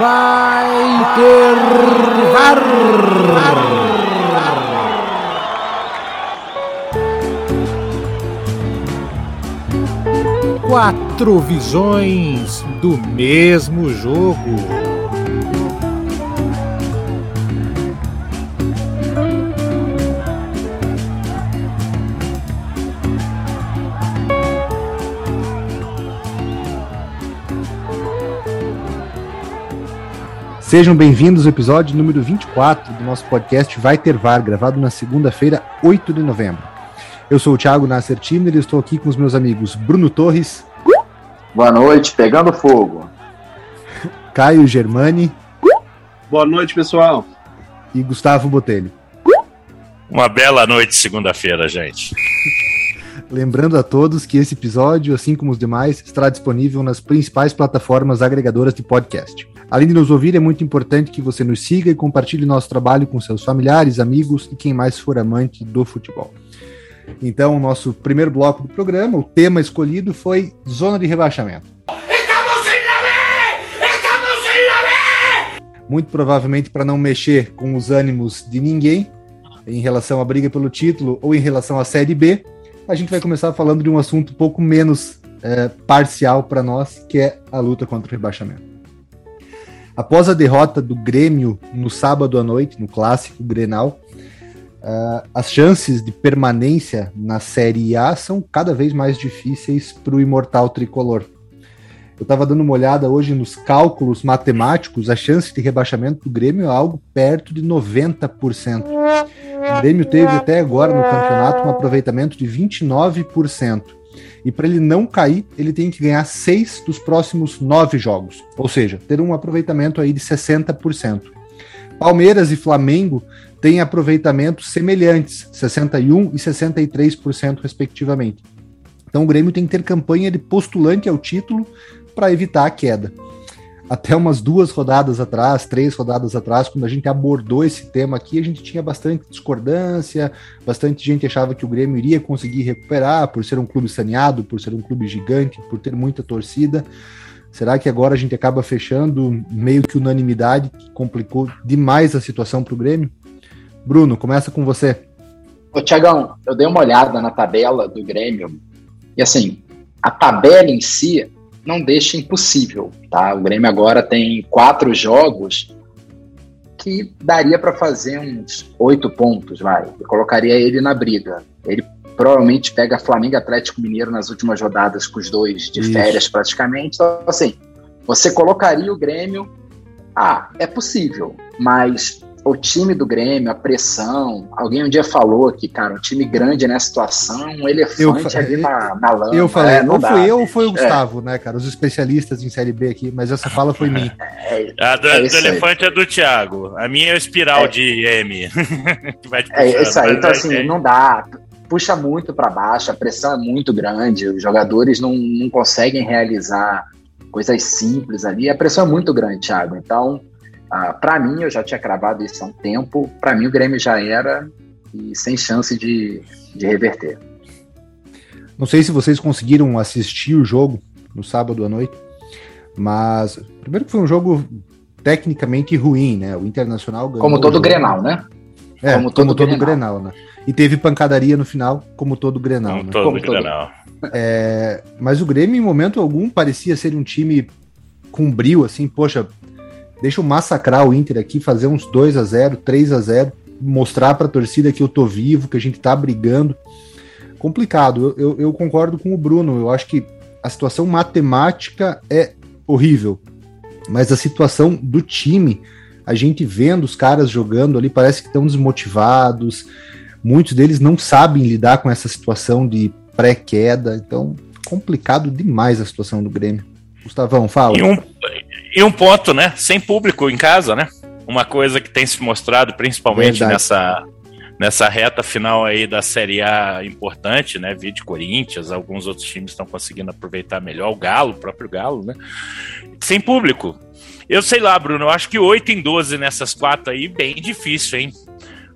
vai ter VAR. Quatro visões do mesmo jogo. Sejam bem-vindos ao episódio número 24 do nosso podcast Vai Ter VAR, gravado na segunda-feira, 8 de novembro. Eu sou o Thiago Nasser Tiner e estou aqui com os meus amigos Bruno Torres. Boa noite, pegando fogo. Caio Germani. Boa noite, pessoal. E Gustavo Botelho. Uma bela noite segunda-feira, gente. Lembrando a todos que esse episódio, assim como os demais, estará disponível nas principais plataformas agregadoras de podcast. Além de nos ouvir, é muito importante que você nos siga e compartilhe nosso trabalho com seus familiares, amigos e quem mais for amante do futebol. Então, o nosso primeiro bloco do programa, o tema escolhido foi Zona de Rebaixamento. Muito provavelmente para não mexer com os ânimos de ninguém em relação à briga pelo título ou em relação à Série B, a gente vai começar falando de um assunto um pouco menos é, parcial para nós, que é a luta contra o rebaixamento. Após a derrota do Grêmio no sábado à noite, no clássico Grenal, uh, as chances de permanência na Série A são cada vez mais difíceis para o imortal tricolor. Eu estava dando uma olhada hoje nos cálculos matemáticos, a chance de rebaixamento do Grêmio é algo perto de 90%. O Grêmio teve até agora no campeonato um aproveitamento de 29%. E para ele não cair, ele tem que ganhar seis dos próximos nove jogos. Ou seja, ter um aproveitamento aí de 60%. Palmeiras e Flamengo têm aproveitamentos semelhantes, 61% e 63%, respectivamente. Então o Grêmio tem que ter campanha de postulante ao título para evitar a queda até umas duas rodadas atrás, três rodadas atrás, quando a gente abordou esse tema aqui, a gente tinha bastante discordância, bastante gente achava que o Grêmio iria conseguir recuperar por ser um clube saneado, por ser um clube gigante, por ter muita torcida. Será que agora a gente acaba fechando meio que unanimidade, que complicou demais a situação para o Grêmio? Bruno, começa com você. Ô, Tiagão, eu dei uma olhada na tabela do Grêmio e assim, a tabela em si não deixa impossível, tá? O Grêmio agora tem quatro jogos que daria para fazer uns oito pontos, vai. Eu colocaria ele na briga. Ele provavelmente pega Flamengo Atlético Mineiro nas últimas rodadas com os dois de Isso. férias praticamente. Então, assim, você colocaria o Grêmio. Ah, é possível, mas o time do Grêmio, a pressão. Alguém um dia falou que, cara, um time grande nessa situação, um elefante eu, ali na, na lama. Eu falei, é, não, não fui eu ou foi o é. Gustavo, né, cara? Os especialistas em Série B aqui, mas essa fala foi minha. É, a do, é do elefante é do Thiago. A minha é o espiral é. de M. que vai te puxando, é isso aí, então assim, não dá. Puxa muito para baixo, a pressão é muito grande, os jogadores não, não conseguem realizar coisas simples ali, a pressão é muito grande, Thiago. Então, ah, para mim, eu já tinha cravado isso há um tempo. Para mim, o Grêmio já era e sem chance de, de reverter. Não sei se vocês conseguiram assistir o jogo no sábado à noite, mas primeiro que foi um jogo tecnicamente ruim, né? O Internacional ganhou. Como todo Grenal, né? É, como todo, como todo Grenal. Grenal, né? E teve pancadaria no final, como todo Grenal. Como né? todo como Grenal. Todo. É, mas o Grêmio, em momento algum, parecia ser um time com brilho, assim, poxa, Deixa eu massacrar o Inter aqui, fazer uns 2 a 0 3 a 0 mostrar para a torcida que eu tô vivo, que a gente tá brigando. Complicado, eu, eu, eu concordo com o Bruno, eu acho que a situação matemática é horrível, mas a situação do time, a gente vendo os caras jogando ali, parece que estão desmotivados, muitos deles não sabem lidar com essa situação de pré-queda, então complicado demais a situação do Grêmio. Gustavão, fala. E um, e um ponto, né? Sem público em casa, né? Uma coisa que tem se mostrado principalmente nessa, nessa reta final aí da Série A importante, né? Vídeo Corinthians, alguns outros times estão conseguindo aproveitar melhor, o Galo, o próprio Galo, né? Sem público. Eu sei lá, Bruno, eu acho que 8 em 12 nessas quatro aí, bem difícil, hein?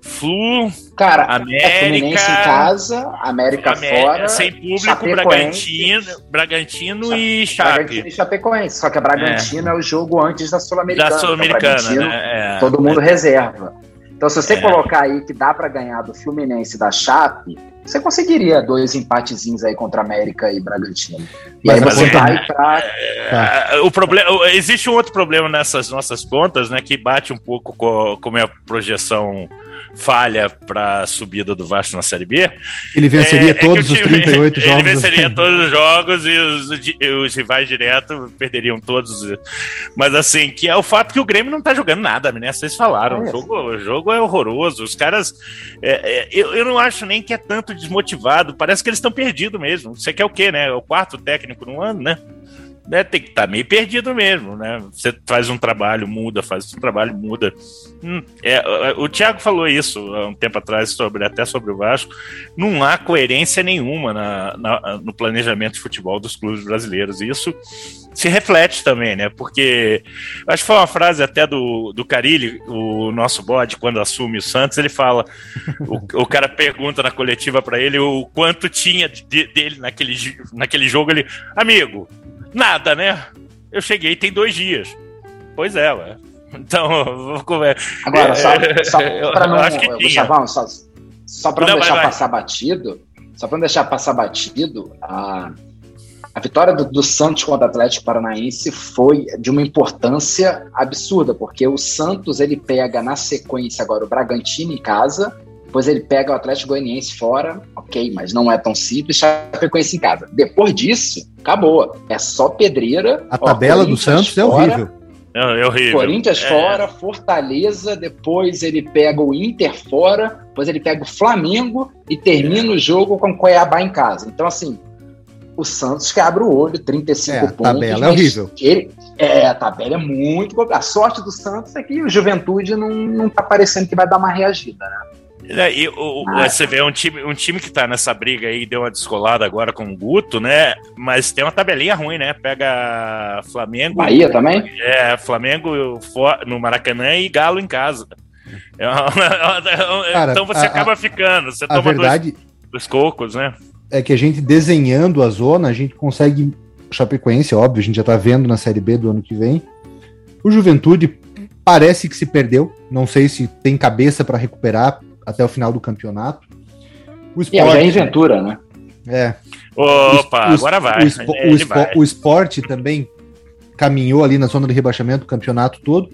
Flu, Cara, América, é Fluminense em casa, América, América fora. Sem público, Bragantino, Bragantino e Chape. Bragantino e Chapecoense. Só que a Bragantino é, é o jogo antes da Sul-Americana. Da Sul-Americana, então, né? É, todo mundo reserva. Então, se você é. colocar aí que dá para ganhar do Fluminense e da Chape, você conseguiria dois empatezinhos aí contra América e Bragantino. E Mas aí você vai pra. É, o problema, existe um outro problema nessas nossas contas, né? Que bate um pouco com, com a minha projeção falha para a subida do Vasco na Série B. Ele venceria é, todos é os 38 jogos. Ele venceria todos os jogos e os, os rivais direto perderiam todos. Mas assim, que é o fato que o Grêmio não tá jogando nada, né? Vocês falaram. É o, jogo, o jogo é horroroso. Os caras. É, é, eu, eu não acho nem que é tanto desmotivado. Parece que eles estão perdidos mesmo. Você quer o quê, né? O quarto técnico no ano, né? Né, tem que estar tá meio perdido mesmo, né? Você faz um trabalho, muda, faz um trabalho, muda. Hum, é, o Thiago falou isso há um tempo atrás, sobre, até sobre o Vasco. Não há coerência nenhuma na, na, no planejamento de futebol dos clubes brasileiros. E isso se reflete também, né? Porque acho que foi uma frase até do, do Carilli, o nosso bode, quando assume o Santos, ele fala: o, o cara pergunta na coletiva para ele o quanto tinha de, dele naquele, naquele jogo. Ele, amigo, Nada, né? Eu cheguei tem dois dias. Pois é, ué. Então, vou comer. Agora, só, só para não. Acho que só, só para não, não deixar vai, passar vai. batido, só para não deixar passar batido, a, a vitória do, do, Santos contra o Atlético Paranaense foi de uma importância absurda, porque o Santos ele pega na sequência agora o Bragantino em casa, depois ele pega o Atlético Goianiense fora, ok, mas não é tão simples, Chapecoense em casa. Depois disso, acabou. É só pedreira. A tabela do Santos fora, é horrível. É, é horrível. Corinthians é. fora, Fortaleza, depois ele pega o Inter fora, depois ele pega o Flamengo e termina é. o jogo com o Cuiabá em casa. Então, assim, o Santos que abre o olho, 35 é, pontos. A tabela é horrível. Ele, é, a tabela é muito. A sorte do Santos é que o Juventude não, não tá parecendo que vai dar uma reagida, né? É, e o, ah. Você vê um time, um time que tá nessa briga aí, deu uma descolada agora com o Guto, né? Mas tem uma tabelinha ruim, né? Pega Flamengo. Bahia também? É, Flamengo no Maracanã e Galo em casa. É uma, é Cara, então você a, acaba ficando. Você toma verdade dois, dois cocos, né? É que a gente desenhando a zona, a gente consegue. Chapecoense, óbvio, a gente já tá vendo na Série B do ano que vem. O Juventude parece que se perdeu. Não sei se tem cabeça para recuperar até o final do campeonato. O esporte, e é Ventura, né? É. Opa, o, agora vai. O, espo, o, espo, vai. o esporte também caminhou ali na zona de rebaixamento o campeonato todo.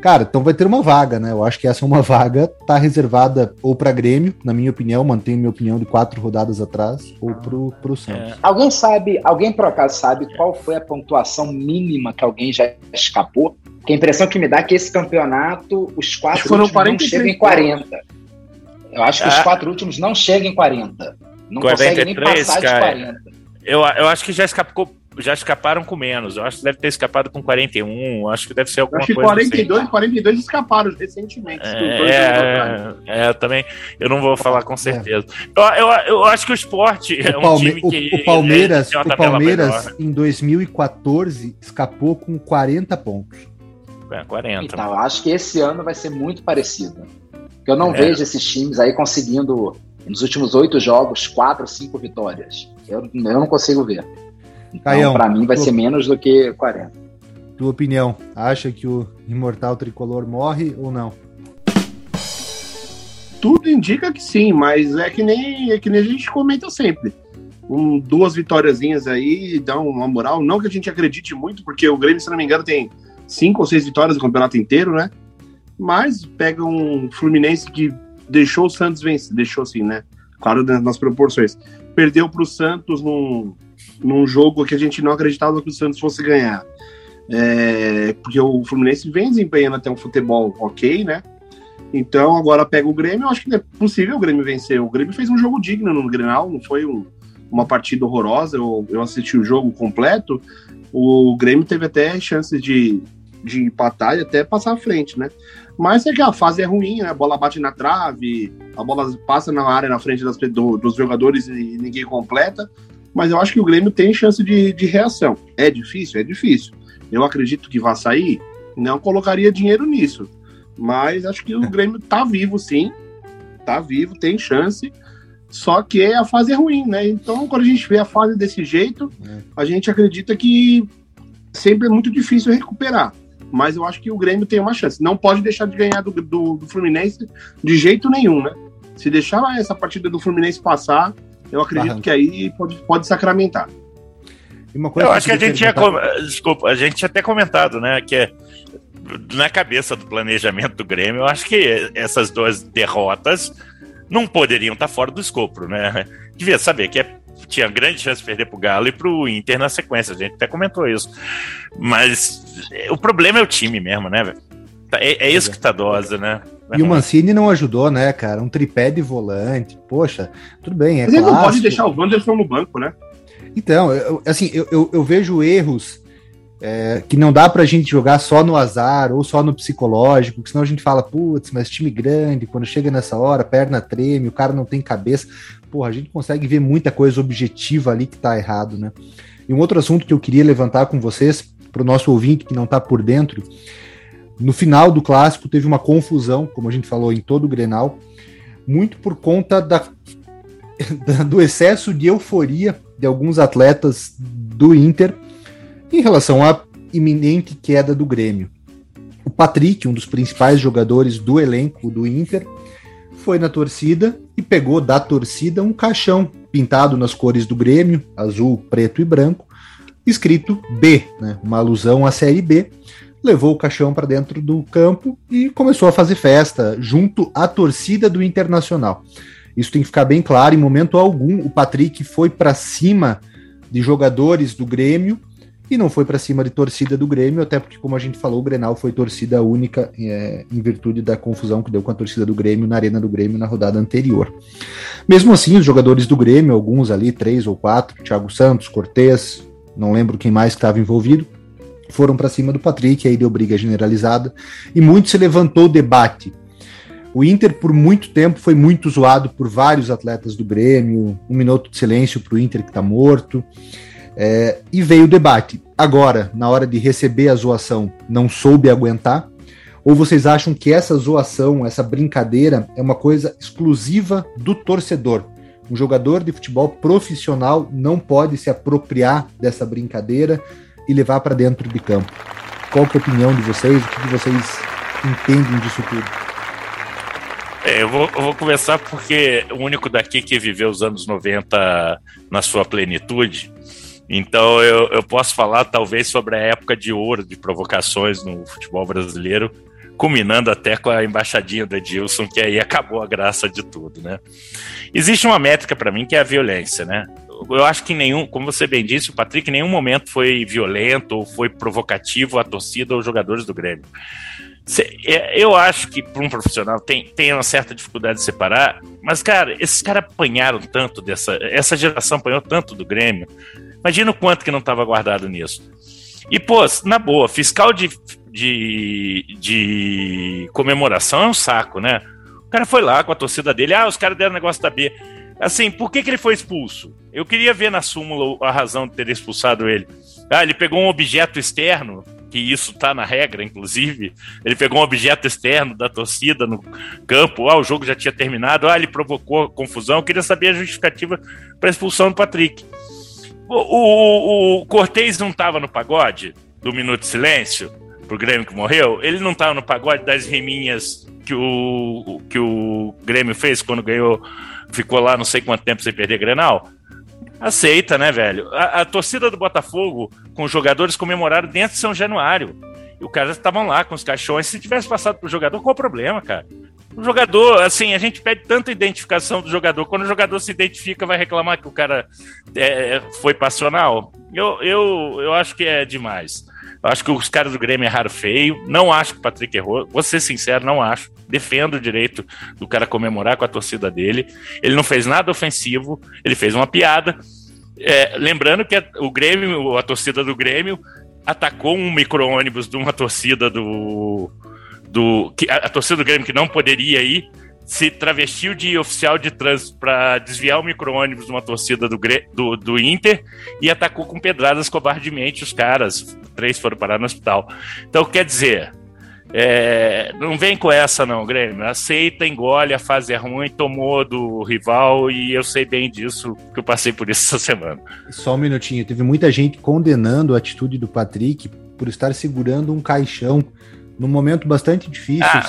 Cara, então vai ter uma vaga, né? Eu acho que essa é uma vaga, tá reservada ou para Grêmio, na minha opinião, mantenho minha opinião de quatro rodadas atrás, ou pro, pro Santos. É. Alguém sabe, alguém por acaso sabe qual foi a pontuação mínima que alguém já escapou? Que a impressão que me dá é que esse campeonato, os quatro foram 43 não chegam em 40. Eu acho que ah. os quatro últimos não chegam em 40. Não 43, conseguem nem passar cara. de 40. Eu, eu acho que já escapou já escaparam com menos. Eu acho que deve ter escapado com 41. Acho que deve ser alguma acho coisa. Acho que 42, assim. 42 escaparam recentemente. É, é, é, também. Eu não vou falar com certeza. É. Eu, eu, eu, acho que o esporte o é um Palme time que. O, o Palmeiras, o Palmeiras em 2014 escapou com 40 pontos. É, 40. Então, acho que esse ano vai ser muito parecido. Eu não é. vejo esses times aí conseguindo, nos últimos oito jogos, quatro, cinco vitórias. Eu, eu não consigo ver. Então, para mim, vai tua, ser menos do que 40. Tua opinião, acha que o Imortal Tricolor morre ou não? Tudo indica que sim, mas é que nem, é que nem a gente comenta sempre. Um, duas vitóriazinhas aí dá uma moral. Não que a gente acredite muito, porque o Grêmio, se não me engano, tem cinco ou seis vitórias no campeonato inteiro, né? Mas pega um Fluminense que deixou o Santos vencer, deixou assim, né? Claro, nas proporções. Perdeu para o Santos num, num jogo que a gente não acreditava que o Santos fosse ganhar. É, porque o Fluminense vem desempenhando até um futebol ok, né? Então agora pega o Grêmio, eu acho que é possível o Grêmio vencer. O Grêmio fez um jogo digno no Grenal, não foi um, uma partida horrorosa. Eu, eu assisti o jogo completo. O Grêmio teve até chances de, de empatar e até passar à frente, né? Mas é que a fase é ruim, né? A bola bate na trave, a bola passa na área na frente das, do, dos jogadores e ninguém completa. Mas eu acho que o Grêmio tem chance de, de reação. É difícil? É difícil. Eu acredito que vai sair. Não colocaria dinheiro nisso. Mas acho que o Grêmio tá vivo, sim. tá vivo, tem chance. Só que a fase é ruim, né? Então, quando a gente vê a fase desse jeito, é. a gente acredita que sempre é muito difícil recuperar. Mas eu acho que o Grêmio tem uma chance. Não pode deixar de ganhar do, do, do Fluminense de jeito nenhum, né? Se deixar essa partida do Fluminense passar, eu acredito Barranco. que aí pode, pode sacramentar. eu acho que a gente tinha. Desculpa, a gente tinha até comentado, né? Que é na cabeça do planejamento do Grêmio, eu acho que essas duas derrotas não poderiam estar fora do escopo, né? Devia saber que é, tinha grande chance de perder para o Galo e para o Inter na sequência, a gente até comentou isso. Mas o problema é o time mesmo, né, tá, É, é isso que tá dose, né? E o Mancini não ajudou, né, cara? Um tripé de volante. Poxa, tudo bem, é Mas ele não pode deixar o Wanderson no banco, né? Então, eu, assim, eu, eu, eu vejo erros é, que não dá pra gente jogar só no azar ou só no psicológico, porque senão a gente fala, putz, mas time grande, quando chega nessa hora, perna treme, o cara não tem cabeça. Porra, a gente consegue ver muita coisa objetiva ali que tá errado, né? E um outro assunto que eu queria levantar com vocês, para o nosso ouvinte que não tá por dentro, no final do clássico teve uma confusão, como a gente falou em todo o Grenal, muito por conta da, do excesso de euforia de alguns atletas do Inter em relação à iminente queda do Grêmio. O Patrick, um dos principais jogadores do elenco do Inter, foi na torcida e pegou da torcida um caixão pintado nas cores do Grêmio, azul, preto e branco, escrito B, né, uma alusão à Série B. Levou o caixão para dentro do campo e começou a fazer festa junto à torcida do Internacional. Isso tem que ficar bem claro. Em momento algum, o Patrick foi para cima de jogadores do Grêmio e não foi para cima de torcida do Grêmio, até porque, como a gente falou, o Grenal foi torcida única é, em virtude da confusão que deu com a torcida do Grêmio na Arena do Grêmio na rodada anterior. Mesmo assim, os jogadores do Grêmio, alguns ali, três ou quatro, Thiago Santos, Cortez, não lembro quem mais estava envolvido, foram para cima do Patrick, aí deu briga generalizada, e muito se levantou o debate. O Inter, por muito tempo, foi muito zoado por vários atletas do Grêmio, um minuto de silêncio para o Inter que está morto. É, e veio o debate. Agora, na hora de receber a zoação, não soube aguentar? Ou vocês acham que essa zoação, essa brincadeira, é uma coisa exclusiva do torcedor? Um jogador de futebol profissional não pode se apropriar dessa brincadeira e levar para dentro de campo. Qual é a opinião de vocês? O que vocês entendem disso tudo? É, eu, vou, eu vou começar porque o único daqui que viveu os anos 90 na sua plenitude então eu, eu posso falar talvez sobre a época de ouro de provocações no futebol brasileiro, culminando até com a embaixadinha do Edilson, que aí acabou a graça de tudo, né? Existe uma métrica para mim que é a violência, né? Eu acho que nenhum, como você bem disse, o Patrick em nenhum momento foi violento ou foi provocativo à torcida ou jogadores do Grêmio. É, eu acho que para um profissional tem, tem uma certa dificuldade de separar, mas, cara, esses caras apanharam tanto dessa. Essa geração apanhou tanto do Grêmio Imagina o quanto que não estava guardado nisso. E, pô, na boa, fiscal de, de, de comemoração é um saco, né? O cara foi lá com a torcida dele, ah, os caras deram negócio da B. Assim, por que, que ele foi expulso? Eu queria ver na súmula a razão de ter expulsado ele. Ah, ele pegou um objeto externo, que isso tá na regra, inclusive. Ele pegou um objeto externo da torcida no campo. Ah, o jogo já tinha terminado. Ah, ele provocou confusão. Eu queria saber a justificativa para a expulsão do Patrick. O, o, o Cortez não estava no pagode do Minuto de Silêncio, pro Grêmio que morreu? Ele não estava no pagode das riminhas que o, que o Grêmio fez quando ganhou, ficou lá não sei quanto tempo sem perder Grenal? Aceita, né, velho? A, a torcida do Botafogo, com os jogadores, comemoraram dentro de São Januário. E os caras estavam lá com os caixões. Se tivesse passado pro jogador, qual o problema, cara? O jogador, assim, a gente pede tanta identificação do jogador. Quando o jogador se identifica, vai reclamar que o cara é, foi passional. Eu, eu, eu acho que é demais. Eu acho que os caras do Grêmio erraram feio. Não acho que o Patrick errou. Vou ser sincero, não acho. Defendo o direito do cara comemorar com a torcida dele. Ele não fez nada ofensivo. Ele fez uma piada. É, lembrando que o Grêmio, a torcida do Grêmio, atacou um micro-ônibus de uma torcida do, do que a, a torcida do Grêmio que não poderia ir se travestiu de oficial de trânsito para desviar o micro-ônibus de uma torcida do, do, do, Inter e atacou com pedradas covardemente os caras. Três foram parar no hospital. Então, quer dizer, É, não vem com essa, não, Grêmio. Aceita, engole, a fase é ruim, tomou do rival e eu sei bem disso, que eu passei por isso essa semana. Só um minutinho, teve muita gente condenando a atitude do Patrick por estar segurando um caixão num momento bastante difícil, ah,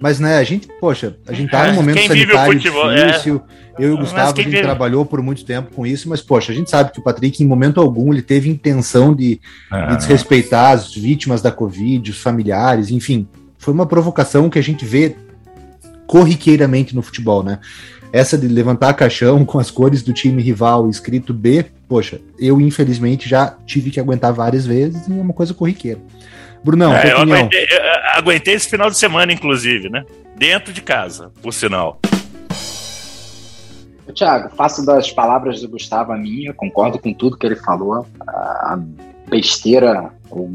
mas, né, a gente, poxa, a gente tá num momento Quem sanitário futebol, é. difícil. É. Eu e o Gustavo, a gente vive... trabalhou por muito tempo com isso, mas, poxa, a gente sabe que o Patrick, em momento algum, ele teve intenção de, ah. de desrespeitar as vítimas da Covid, os familiares, enfim. Foi uma provocação que a gente vê corriqueiramente no futebol, né? Essa de levantar caixão com as cores do time rival escrito B, poxa, eu infelizmente já tive que aguentar várias vezes e é uma coisa corriqueira. Brunão, é, eu aguentei, eu aguentei, esse final de semana, inclusive, né? Dentro de casa, por sinal. Tiago, faço das palavras do Gustavo a minha, concordo com tudo que ele falou. A besteira, o,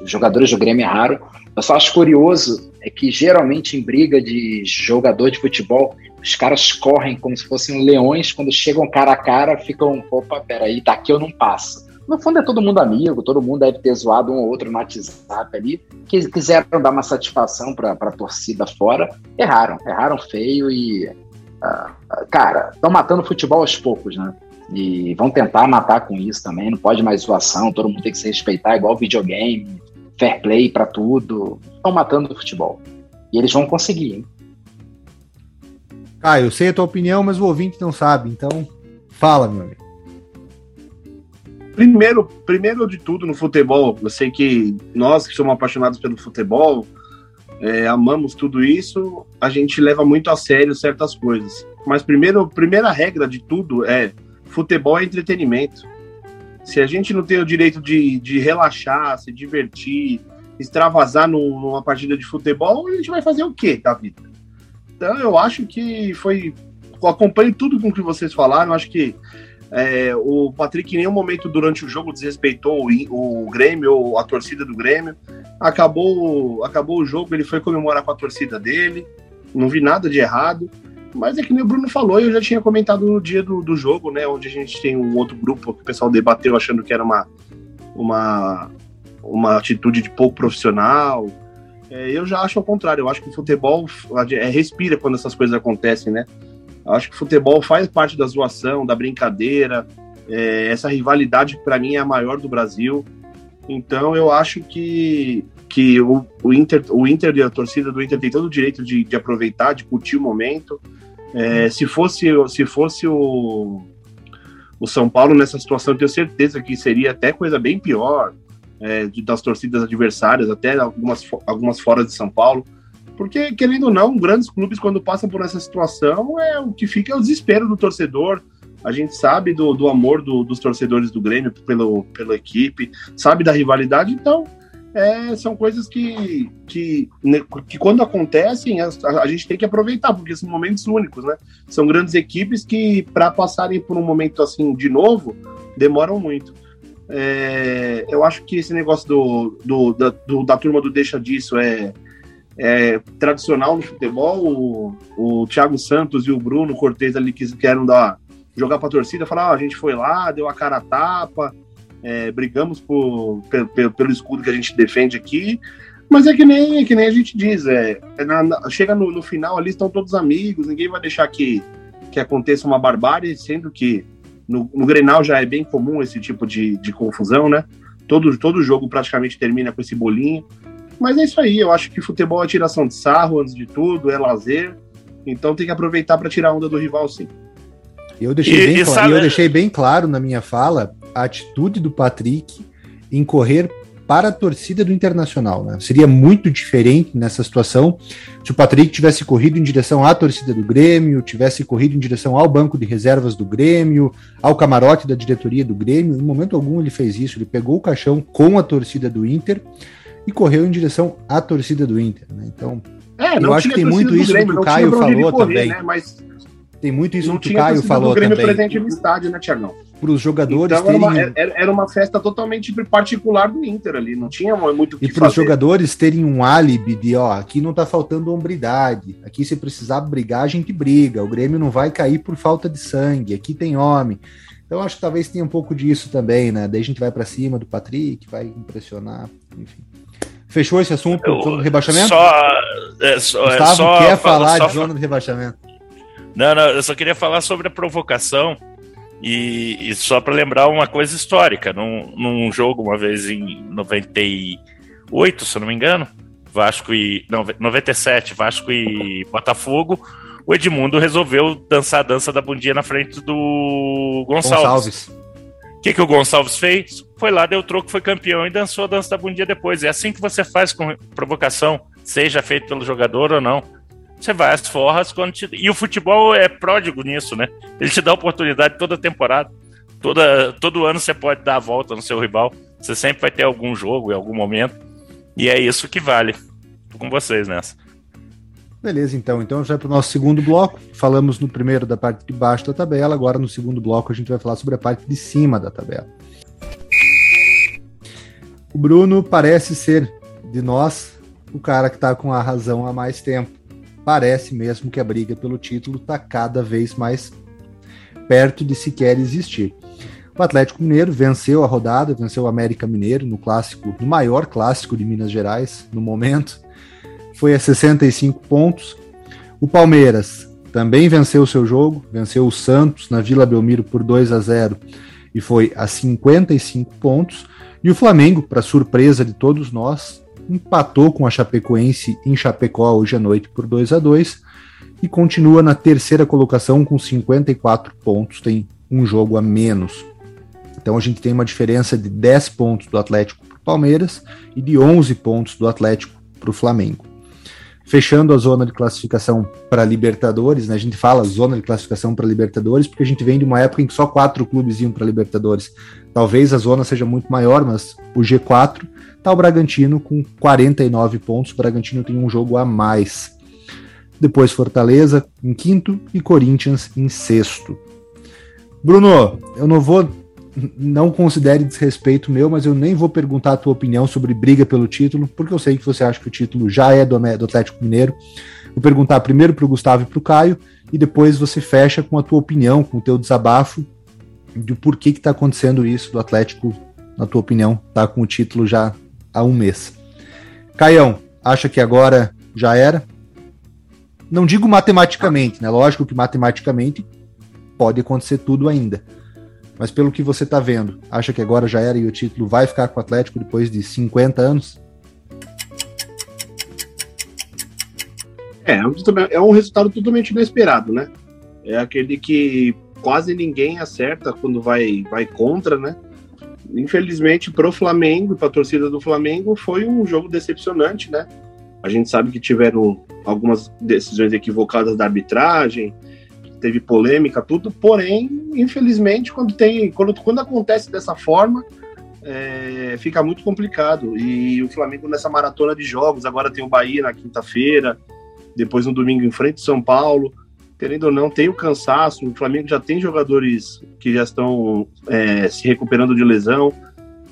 os jogadores do Grêmio erraram. Eu só acho curioso é que geralmente em briga de jogador de futebol, os caras correm como se fossem leões, quando chegam cara a cara, ficam, opa, peraí, daqui eu não passo. No fundo é todo mundo amigo, todo mundo deve ter zoado um ou outro no WhatsApp ali, que quiseram dar uma satisfação para a torcida fora, erraram, erraram feio e, uh, cara, estão matando o futebol aos poucos, né? E vão tentar matar com isso também, não pode mais zoação, todo mundo tem que se respeitar, igual videogame, fair play para tudo. Estão matando o futebol. E eles vão conseguir, hein? Ah, eu sei a tua opinião, mas o ouvinte não sabe, então fala, meu amigo. Primeiro, primeiro de tudo no futebol, eu sei que nós que somos apaixonados pelo futebol, é, amamos tudo isso, a gente leva muito a sério certas coisas. Mas primeiro, primeira regra de tudo é futebol é entretenimento. Se a gente não tem o direito de, de relaxar, se divertir, extravasar no, numa partida de futebol, a gente vai fazer o quê da vida? Então eu acho que foi. Acompanho tudo com o que vocês falaram, acho que é, o Patrick em nenhum momento durante o jogo desrespeitou o, o Grêmio ou a torcida do Grêmio. Acabou, acabou o jogo, ele foi comemorar com a torcida dele. Não vi nada de errado. Mas é que nem o Bruno falou, eu já tinha comentado no dia do, do jogo, né? Onde a gente tem um outro grupo que o pessoal debateu achando que era uma, uma, uma atitude de pouco profissional. É, eu já acho ao contrário, eu acho que o futebol é, respira quando essas coisas acontecem, né? Acho que futebol faz parte da zoação, da brincadeira. É, essa rivalidade, para mim, é a maior do Brasil. Então, eu acho que, que o, o, Inter, o Inter e a torcida do Inter tem todo o direito de, de aproveitar, de curtir o momento. É, se fosse, se fosse o, o São Paulo nessa situação, tenho certeza que seria até coisa bem pior é, das torcidas adversárias, até algumas, algumas fora de São Paulo. Porque, querendo ou não, grandes clubes, quando passam por essa situação, é o que fica é o desespero do torcedor. A gente sabe do, do amor do, dos torcedores do Grêmio pelo, pela equipe, sabe da rivalidade, então é, são coisas que, que, né, que quando acontecem, a, a, gente tem que aproveitar, porque são momentos únicos, né? São grandes equipes que, para passarem por um momento assim de novo, demoram muito. É, eu acho que esse negócio do, do, da, do, da turma do deixa disso é, é, tradicional no futebol, o, o Thiago Santos e o Bruno Cortez ali quiseram dar, jogar para a torcida, falar: ah, a gente foi lá, deu a cara a tapa, é, brigamos por, pelo, pelo, escudo que a gente defende aqui. Mas é que nem, é que nem a gente diz, é, é na, na, chega no, no, final ali, estão todos amigos, ninguém vai deixar que, que aconteça uma barbárie, sendo que no, no Grenal já é bem comum esse tipo de, de confusão, né? Todo, todo jogo praticamente termina com esse bolinho. Mas é isso aí, eu acho que futebol é tiração de sarro, antes de tudo, é lazer. Então tem que aproveitar para tirar a onda do rival, sim. Eu deixei, e, bem, e sabe... eu deixei bem claro na minha fala a atitude do Patrick em correr para a torcida do Internacional. Né? Seria muito diferente nessa situação se o Patrick tivesse corrido em direção à torcida do Grêmio, tivesse corrido em direção ao banco de reservas do Grêmio, ao camarote da diretoria do Grêmio. Em momento algum ele fez isso, ele pegou o caixão com a torcida do Inter e correu em direção à torcida do Inter. Né? Então, é, eu acho que tem muito isso Grêmio, que o Caio falou correr, também. Né? Mas tem muito isso que o Caio falou também. presente no estádio, né, Tiagão? Para os jogadores então, terem... era, uma, era uma festa totalmente particular do Inter ali, não tinha muito E para os jogadores terem um álibi de, ó, aqui não está faltando hombridade, aqui se precisar brigar, a gente briga, o Grêmio não vai cair por falta de sangue, aqui tem homem. Então acho que talvez tenha um pouco disso também, né? Daí a gente vai para cima do Patrick, vai impressionar, enfim. Fechou esse assunto Eu- sobre rebaixamento? Só, é, só, é, Gustavo só- quer falar só- de zona de rebaixamento. Não, não, eu só queria falar sobre a provocação e, e só para lembrar uma coisa histórica. Num, num jogo, uma vez em 98, se eu não me engano, Vasco e. Não, 97, Vasco e Botafogo, o Edmundo resolveu dançar a dança da bundinha na frente do Gonçalves. Gonçalves. O que, que o Gonçalves fez? Foi lá, deu troco, foi campeão e dançou a dança da bundinha depois. É assim que você faz com provocação, seja feito pelo jogador ou não. Você vai às forras quando te... E o futebol é pródigo nisso, né? Ele te dá oportunidade toda temporada. Toda, todo ano você pode dar a volta no seu rival. Você sempre vai ter algum jogo em algum momento. E é isso que vale. Tô com vocês nessa. Beleza, então. Então já para o nosso segundo bloco. Falamos no primeiro da parte de baixo da tabela. Agora no segundo bloco a gente vai falar sobre a parte de cima da tabela. O Bruno parece ser de nós o cara que está com a razão há mais tempo. Parece mesmo que a briga pelo título está cada vez mais perto de sequer existir. O Atlético Mineiro venceu a rodada, venceu o América Mineiro no clássico, no maior clássico de Minas Gerais no momento. Foi a 65 pontos. O Palmeiras também venceu o seu jogo, venceu o Santos na Vila Belmiro por 2 a 0 e foi a 55 pontos. E o Flamengo, para surpresa de todos nós, empatou com a Chapecoense em Chapecó hoje à noite por 2 a 2 e continua na terceira colocação com 54 pontos, tem um jogo a menos. Então a gente tem uma diferença de 10 pontos do Atlético para o Palmeiras e de 11 pontos do Atlético para o Flamengo. Fechando a zona de classificação para Libertadores, né? a gente fala zona de classificação para Libertadores porque a gente vem de uma época em que só quatro clubes iam para Libertadores. Talvez a zona seja muito maior, mas o G4 está o Bragantino com 49 pontos. O Bragantino tem um jogo a mais. Depois Fortaleza em quinto e Corinthians em sexto. Bruno, eu não vou não considere desrespeito meu, mas eu nem vou perguntar a tua opinião sobre briga pelo título, porque eu sei que você acha que o título já é do, do Atlético Mineiro. Vou perguntar primeiro para o Gustavo e para o Caio, e depois você fecha com a tua opinião, com o teu desabafo de por que está acontecendo isso do Atlético, na tua opinião, tá com o título já há um mês. Caião, acha que agora já era? Não digo matematicamente, né? Lógico que matematicamente pode acontecer tudo ainda. Mas pelo que você está vendo, acha que agora já era e o título vai ficar com o Atlético depois de 50 anos? É, é um resultado totalmente inesperado, né? É aquele que quase ninguém acerta quando vai, vai contra, né? Infelizmente, para o Flamengo para a torcida do Flamengo, foi um jogo decepcionante, né? A gente sabe que tiveram algumas decisões equivocadas da arbitragem, teve polêmica, tudo, porém, infelizmente, quando tem, quando, quando acontece dessa forma, é, fica muito complicado. E o Flamengo nessa maratona de jogos, agora tem o Bahia na quinta-feira, depois no domingo em frente São Paulo. Querendo ou não, tem o cansaço. O Flamengo já tem jogadores que já estão é, se recuperando de lesão,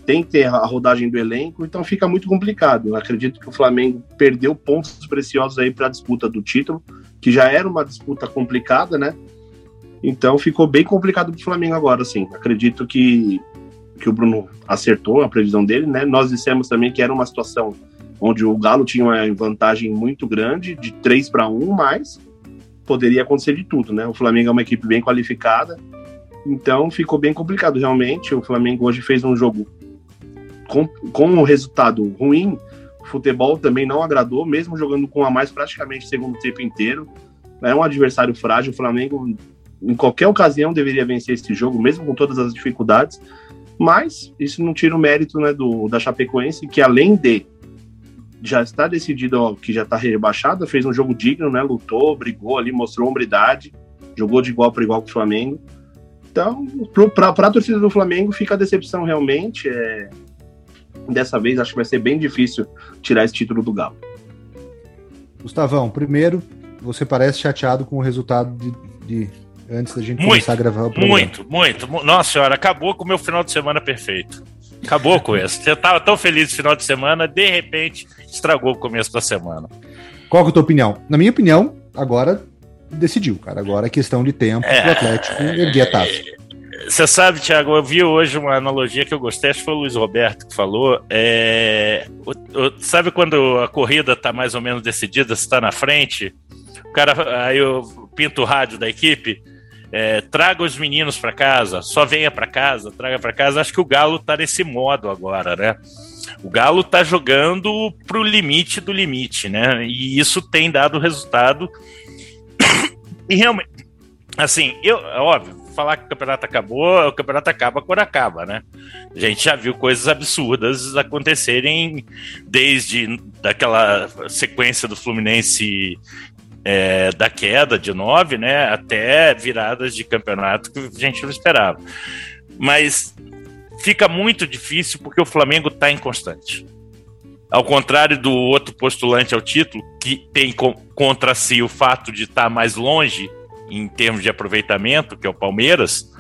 tem que ter a rodagem do elenco, então fica muito complicado. Eu acredito que o Flamengo perdeu pontos preciosos aí para a disputa do título, que já era uma disputa complicada, né? Então ficou bem complicado para Flamengo agora, sim. Acredito que, que o Bruno acertou a previsão dele, né? Nós dissemos também que era uma situação onde o Galo tinha uma vantagem muito grande, de 3 para 1, mas poderia acontecer de tudo, né? O Flamengo é uma equipe bem qualificada, então ficou bem complicado realmente. O Flamengo hoje fez um jogo com, com um resultado ruim. Futebol também não agradou, mesmo jogando com a mais praticamente o segundo tempo inteiro. É um adversário frágil. O Flamengo, em qualquer ocasião, deveria vencer esse jogo, mesmo com todas as dificuldades. Mas isso não tira o mérito né, do, da Chapecoense, que além de já está decidido ó, que já está rebaixada, fez um jogo digno, né? Lutou, brigou ali, mostrou hombridade, jogou de igual para igual com o Flamengo. Então, para a torcida do Flamengo, fica a decepção realmente. É... Dessa vez, acho que vai ser bem difícil tirar esse título do Galo. Gustavão, primeiro, você parece chateado com o resultado de, de antes da gente muito, começar a gravar o programa. Muito, muito. Nossa senhora, acabou com o meu final de semana perfeito. Acabou com isso. Você estava tão feliz no final de semana, de repente estragou o começo da semana. Qual que é a tua opinião? Na minha opinião, agora decidiu, cara. Agora é questão de tempo É, do Atlético erguer a taça. Você sabe, Thiago, eu vi hoje uma analogia que eu gostei, acho que foi o Luiz Roberto que falou. É, o, o, sabe quando a corrida está mais ou menos decidida, você está na frente, o cara, aí eu pinto o rádio da equipe, é, traga os meninos para casa, só venha para casa, traga para casa. Acho que o Galo está nesse modo agora, né? O Galo está jogando pro limite do limite, né? E isso tem dado resultado. e realmente, assim, eu, é óbvio, falar que o campeonato acabou, o campeonato acaba quando acaba, né? A gente já viu coisas absurdas acontecerem desde daquela sequência do Fluminense é, da queda de nove, né, até viradas de campeonato que a gente não esperava. Mas fica muito difícil porque o Flamengo está inconstante. Ao contrário do outro postulante ao título, que tem contra si o fato de estar tá mais longe em termos de aproveitamento, que é o Palmeiras,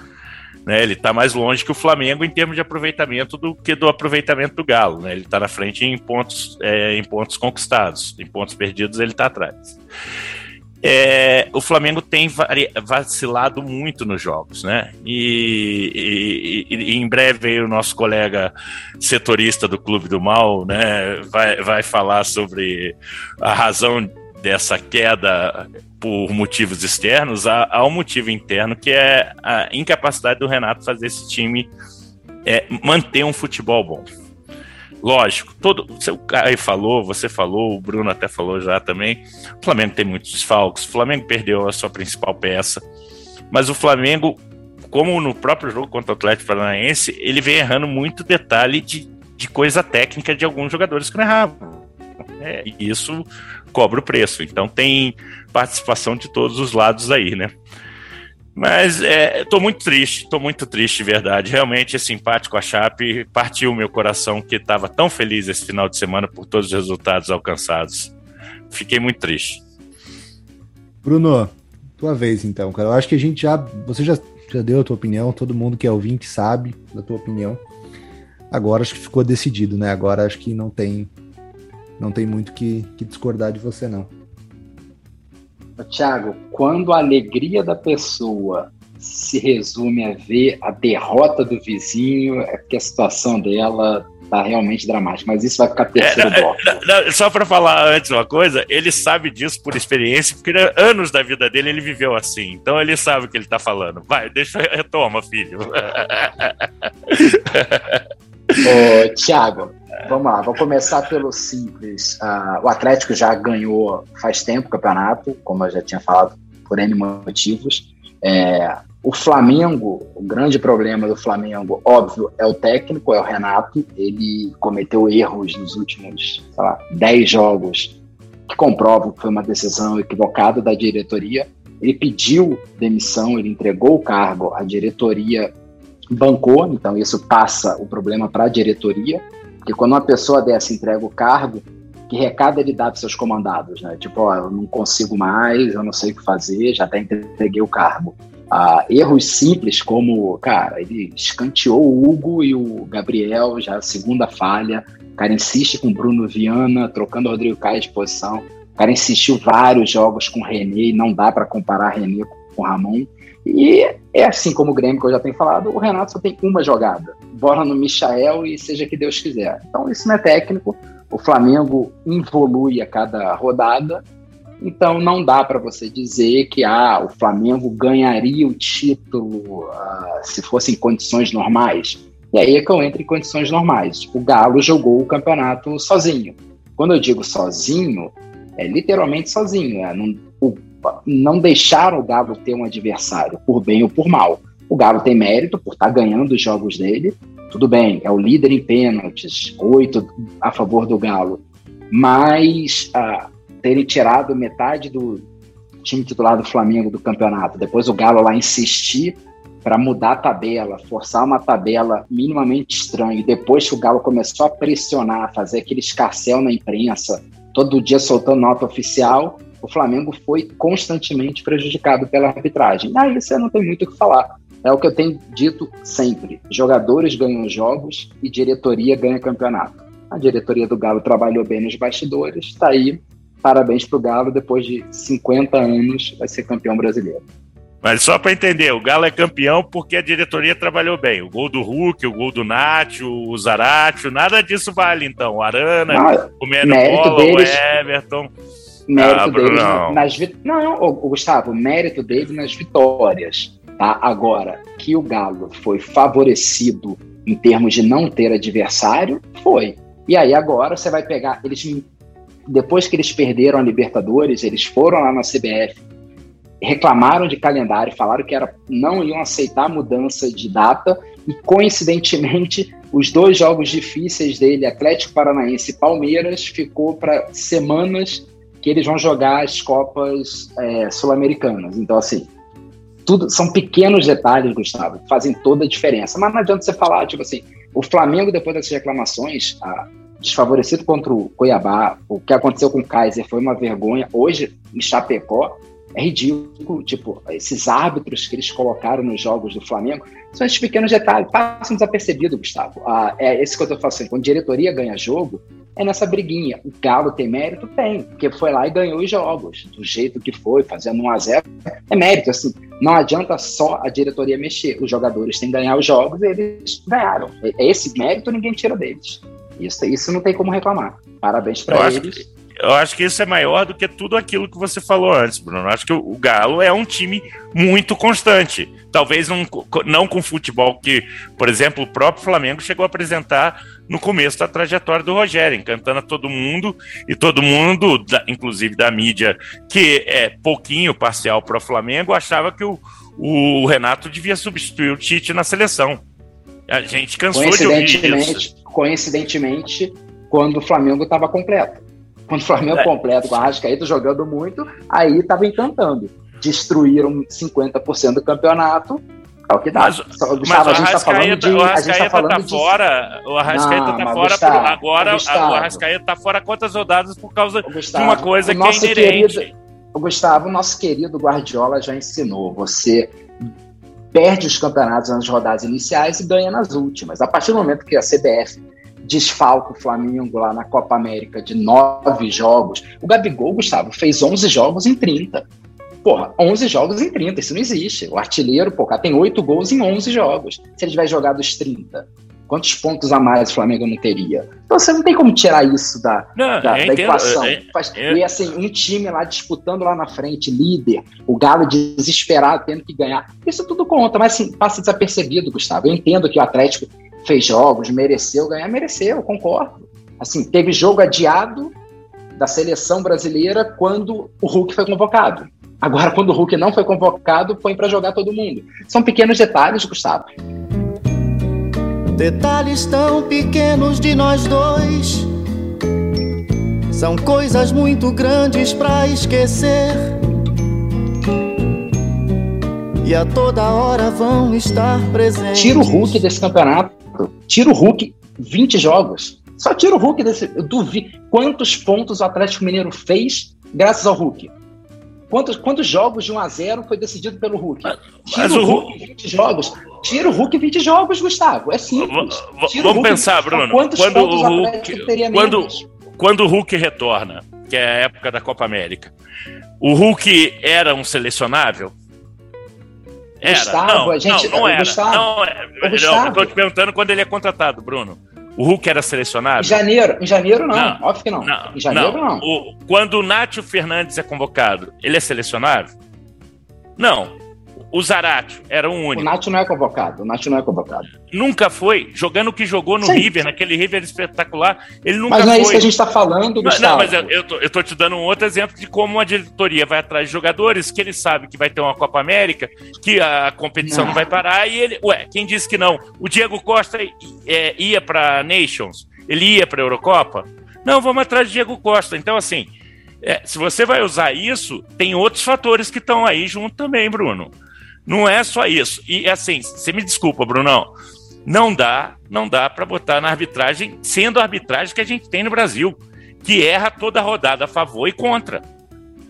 né, ele está mais longe que o Flamengo em termos de aproveitamento do que do aproveitamento do Galo. Né, ele está na frente em pontos, é, em pontos conquistados, em pontos perdidos ele está atrás. É, o Flamengo tem vacilado muito nos jogos, né? E, e, e, em breve o nosso colega setorista do Clube do Mal, né, vai, vai falar sobre a razão dessa queda por motivos externos, há, há, um motivo interno que é a incapacidade do Renato fazer esse time é, manter um futebol bom. Lógico, todo, o Caio falou, você falou, o Bruno até falou já também. O Flamengo tem muitos desfalques, o Flamengo perdeu a sua principal peça, mas o Flamengo, como no próprio jogo contra o Atlético Paranaense, ele vem errando muito detalhe de, de coisa técnica de alguns jogadores que não erravam. É, isso cobra o preço. Então tem participação de todos os lados aí, né? Mas é, tô muito triste, tô muito triste, de verdade. Realmente esse empate com a Chape partiu o meu coração, que estava tão feliz esse final de semana por todos os resultados alcançados. Fiquei muito triste. Bruno, tua vez então, cara. Eu acho que a gente já. Você já, já deu a tua opinião, todo mundo que é ouvinte sabe da tua opinião. Agora acho que ficou decidido, né? Agora acho que não tem não tem muito que, que discordar de você, não. Tiago, quando a alegria da pessoa se resume a ver a derrota do vizinho, é porque a situação dela tá realmente dramática. Mas isso vai ficar terceiro é, bloco. Não, não, só para falar antes uma coisa, ele sabe disso por experiência, porque anos da vida dele ele viveu assim. Então ele sabe o que ele tá falando. Vai, deixa, retoma, filho. Ô, Tiago, vamos lá, vou começar pelo simples. Uh, o Atlético já ganhou faz tempo o campeonato, como eu já tinha falado, por N motivos. É, o Flamengo, o grande problema do Flamengo, óbvio, é o técnico, é o Renato. Ele cometeu erros nos últimos, sei lá, 10 jogos que comprovam que foi uma decisão equivocada da diretoria. Ele pediu demissão, ele entregou o cargo, a diretoria bancou, então isso passa o problema para a diretoria, porque quando uma pessoa dessa entrega o cargo, que recado ele dá para seus comandados, né? Tipo, ó, eu não consigo mais, eu não sei o que fazer, já até entreguei o cargo. Ah, erros simples como, cara, ele escanteou o Hugo e o Gabriel, já a segunda falha. O cara insiste com o Bruno Viana, trocando o Rodrigo Caio de posição. O cara insistiu vários jogos com o René, não dá para comparar René com o Ramon. E é assim como o Grêmio, que eu já tenho falado, o Renato só tem uma jogada. Bola no Michael e seja que Deus quiser. Então isso não é técnico. O Flamengo evolui a cada rodada. Então não dá para você dizer que ah, o Flamengo ganharia o título uh, se fosse em condições normais. E aí é que eu entro em condições normais. O Galo jogou o campeonato sozinho. Quando eu digo sozinho, é literalmente sozinho. É, não, o não deixaram o Galo ter um adversário, por bem ou por mal. O Galo tem mérito por estar tá ganhando os jogos dele. Tudo bem, é o líder em pênaltis, oito a favor do Galo. Mas ah, terem tirado metade do time titular do Flamengo do campeonato, depois o Galo lá insistir para mudar a tabela, forçar uma tabela minimamente estranha, e depois que o Galo começou a pressionar, fazer aquele escarcel na imprensa, todo dia soltando nota oficial, o Flamengo foi constantemente prejudicado pela arbitragem. Aí você não tem muito o que falar. É o que eu tenho dito sempre: jogadores ganham jogos e diretoria ganha campeonato. A diretoria do Galo trabalhou bem nos bastidores, está aí. Parabéns para o Galo, depois de 50 anos, vai ser campeão brasileiro. Mas só para entender, o Galo é campeão porque a diretoria trabalhou bem. O gol do Hulk, o gol do Nath, o Zaratio, nada disso vale, então. O Arana, ah, o Meno Bola, deles, o Everton. Mérito ah, deles nas Não, o Gustavo, mérito dele nas vitórias. Tá? Agora, que o Galo foi favorecido em termos de não ter adversário, foi. E aí agora você vai pegar. Eles, depois que eles perderam a Libertadores, eles foram lá na CBF reclamaram de calendário, falaram que era, não iam aceitar mudança de data e, coincidentemente, os dois jogos difíceis dele, Atlético Paranaense e Palmeiras, ficou para semanas que eles vão jogar as Copas é, Sul-Americanas. Então, assim, tudo são pequenos detalhes, Gustavo, que fazem toda a diferença. Mas não adianta você falar, tipo assim, o Flamengo, depois dessas reclamações, desfavorecido contra o Cuiabá, o que aconteceu com o Kaiser foi uma vergonha. Hoje, em Chapecó, é ridículo, tipo, esses árbitros que eles colocaram nos jogos do Flamengo são esses pequenos detalhes, passam desapercebido, Gustavo. Ah, é esse que eu tô falando, assim, quando diretoria ganha jogo, é nessa briguinha. O Galo tem mérito? Tem, porque foi lá e ganhou os jogos, do jeito que foi, fazendo 1 a 0 é mérito, assim, não adianta só a diretoria mexer, os jogadores têm que ganhar os jogos e eles ganharam. Esse mérito ninguém tira deles. Isso, isso não tem como reclamar. Parabéns para eles. Que eu acho que isso é maior do que tudo aquilo que você falou antes, Bruno. Eu acho que o Galo é um time muito constante. Talvez não, não com futebol que, por exemplo, o próprio Flamengo chegou a apresentar no começo da trajetória do Rogério, encantando a todo mundo e todo mundo, inclusive da mídia, que é pouquinho parcial para o Flamengo, achava que o, o Renato devia substituir o Tite na seleção. A gente cansou de ouvir isso. Coincidentemente, quando o Flamengo estava completo. Quando o Flamengo é. completo com a Arrascaeta jogando muito, aí estava encantando. Destruíram 50% do campeonato. É o que dá. Mas, Gustavo, mas a gente está falando de. O Arrascaeta está tá fora. O Arrascaeta está fora. Gustavo, por, agora Gustavo, o Arrascaeta está fora quantas rodadas por causa Gustavo, de uma coisa que é inerente. Querido, o Gustavo, nosso querido Guardiola já ensinou. Você perde os campeonatos nas rodadas iniciais e ganha nas últimas. A partir do momento que a CBF desfalca o Flamengo lá na Copa América de nove jogos. O Gabigol, Gustavo, fez 11 jogos em 30. Porra, 11 jogos em 30, isso não existe. O artilheiro, pô, tem oito gols em 11 jogos. Se ele tivesse jogado os 30, quantos pontos a mais o Flamengo não teria? Então você não tem como tirar isso da, não, da, da equação. É, é, e assim, um time lá disputando lá na frente, líder, o Galo desesperado, tendo que ganhar. Isso tudo conta, mas assim, passa desapercebido, Gustavo. Eu entendo que o Atlético fez jogos, mereceu ganhar, mereceu, concordo. Assim, teve jogo adiado da seleção brasileira quando o Hulk foi convocado. Agora, quando o Hulk não foi convocado, põe para jogar todo mundo. São pequenos detalhes, Gustavo. Detalhes tão pequenos de nós dois são coisas muito grandes para esquecer. E a toda hora vão estar presentes. Tira o Hulk desse campeonato Tira o Hulk 20 jogos. Só tira o Hulk desse. Eu duvido. Quantos pontos o Atlético Mineiro fez graças ao Hulk? Quantos, quantos jogos de 1 a 0 foi decidido pelo Hulk? Tira o Hulk 20 jogos. Tira o Hulk 20 jogos, Gustavo. É simples. Tira Vamos Hulk, pensar, Bruno. Quantos quando pontos o Hulk, teria quando, quando o Hulk retorna, que é a época da Copa América, o Hulk era um selecionável? Era. Gustavo, não, a gente, não, não era. Gustavo, não, é, Gustavo. Estou te perguntando quando ele é contratado, Bruno. O Hulk era selecionado? Em janeiro, em janeiro não, não óbvio que não. não em janeiro não. não. O, quando o Nátio Fernandes é convocado, ele é selecionado? Não. O Zaratio era o único. O Nath não é convocado. O Nath não é convocado. Nunca foi. Jogando o que jogou no Sim. River, naquele River espetacular, ele nunca foi. Mas não é isso que a gente está falando, Gustavo. Não, mas eu, eu, tô, eu tô te dando um outro exemplo de como uma diretoria vai atrás de jogadores que ele sabe que vai ter uma Copa América, que a competição não, não vai parar, e ele. Ué, quem disse que não? O Diego Costa é, ia para Nations, ele ia para Eurocopa? Não, vamos atrás de Diego Costa. Então, assim, é, se você vai usar isso, tem outros fatores que estão aí junto também, Bruno. Não é só isso. E assim, você me desculpa, Brunão. Não dá, não dá para botar na arbitragem, sendo a arbitragem que a gente tem no Brasil, que erra toda a rodada a favor e contra.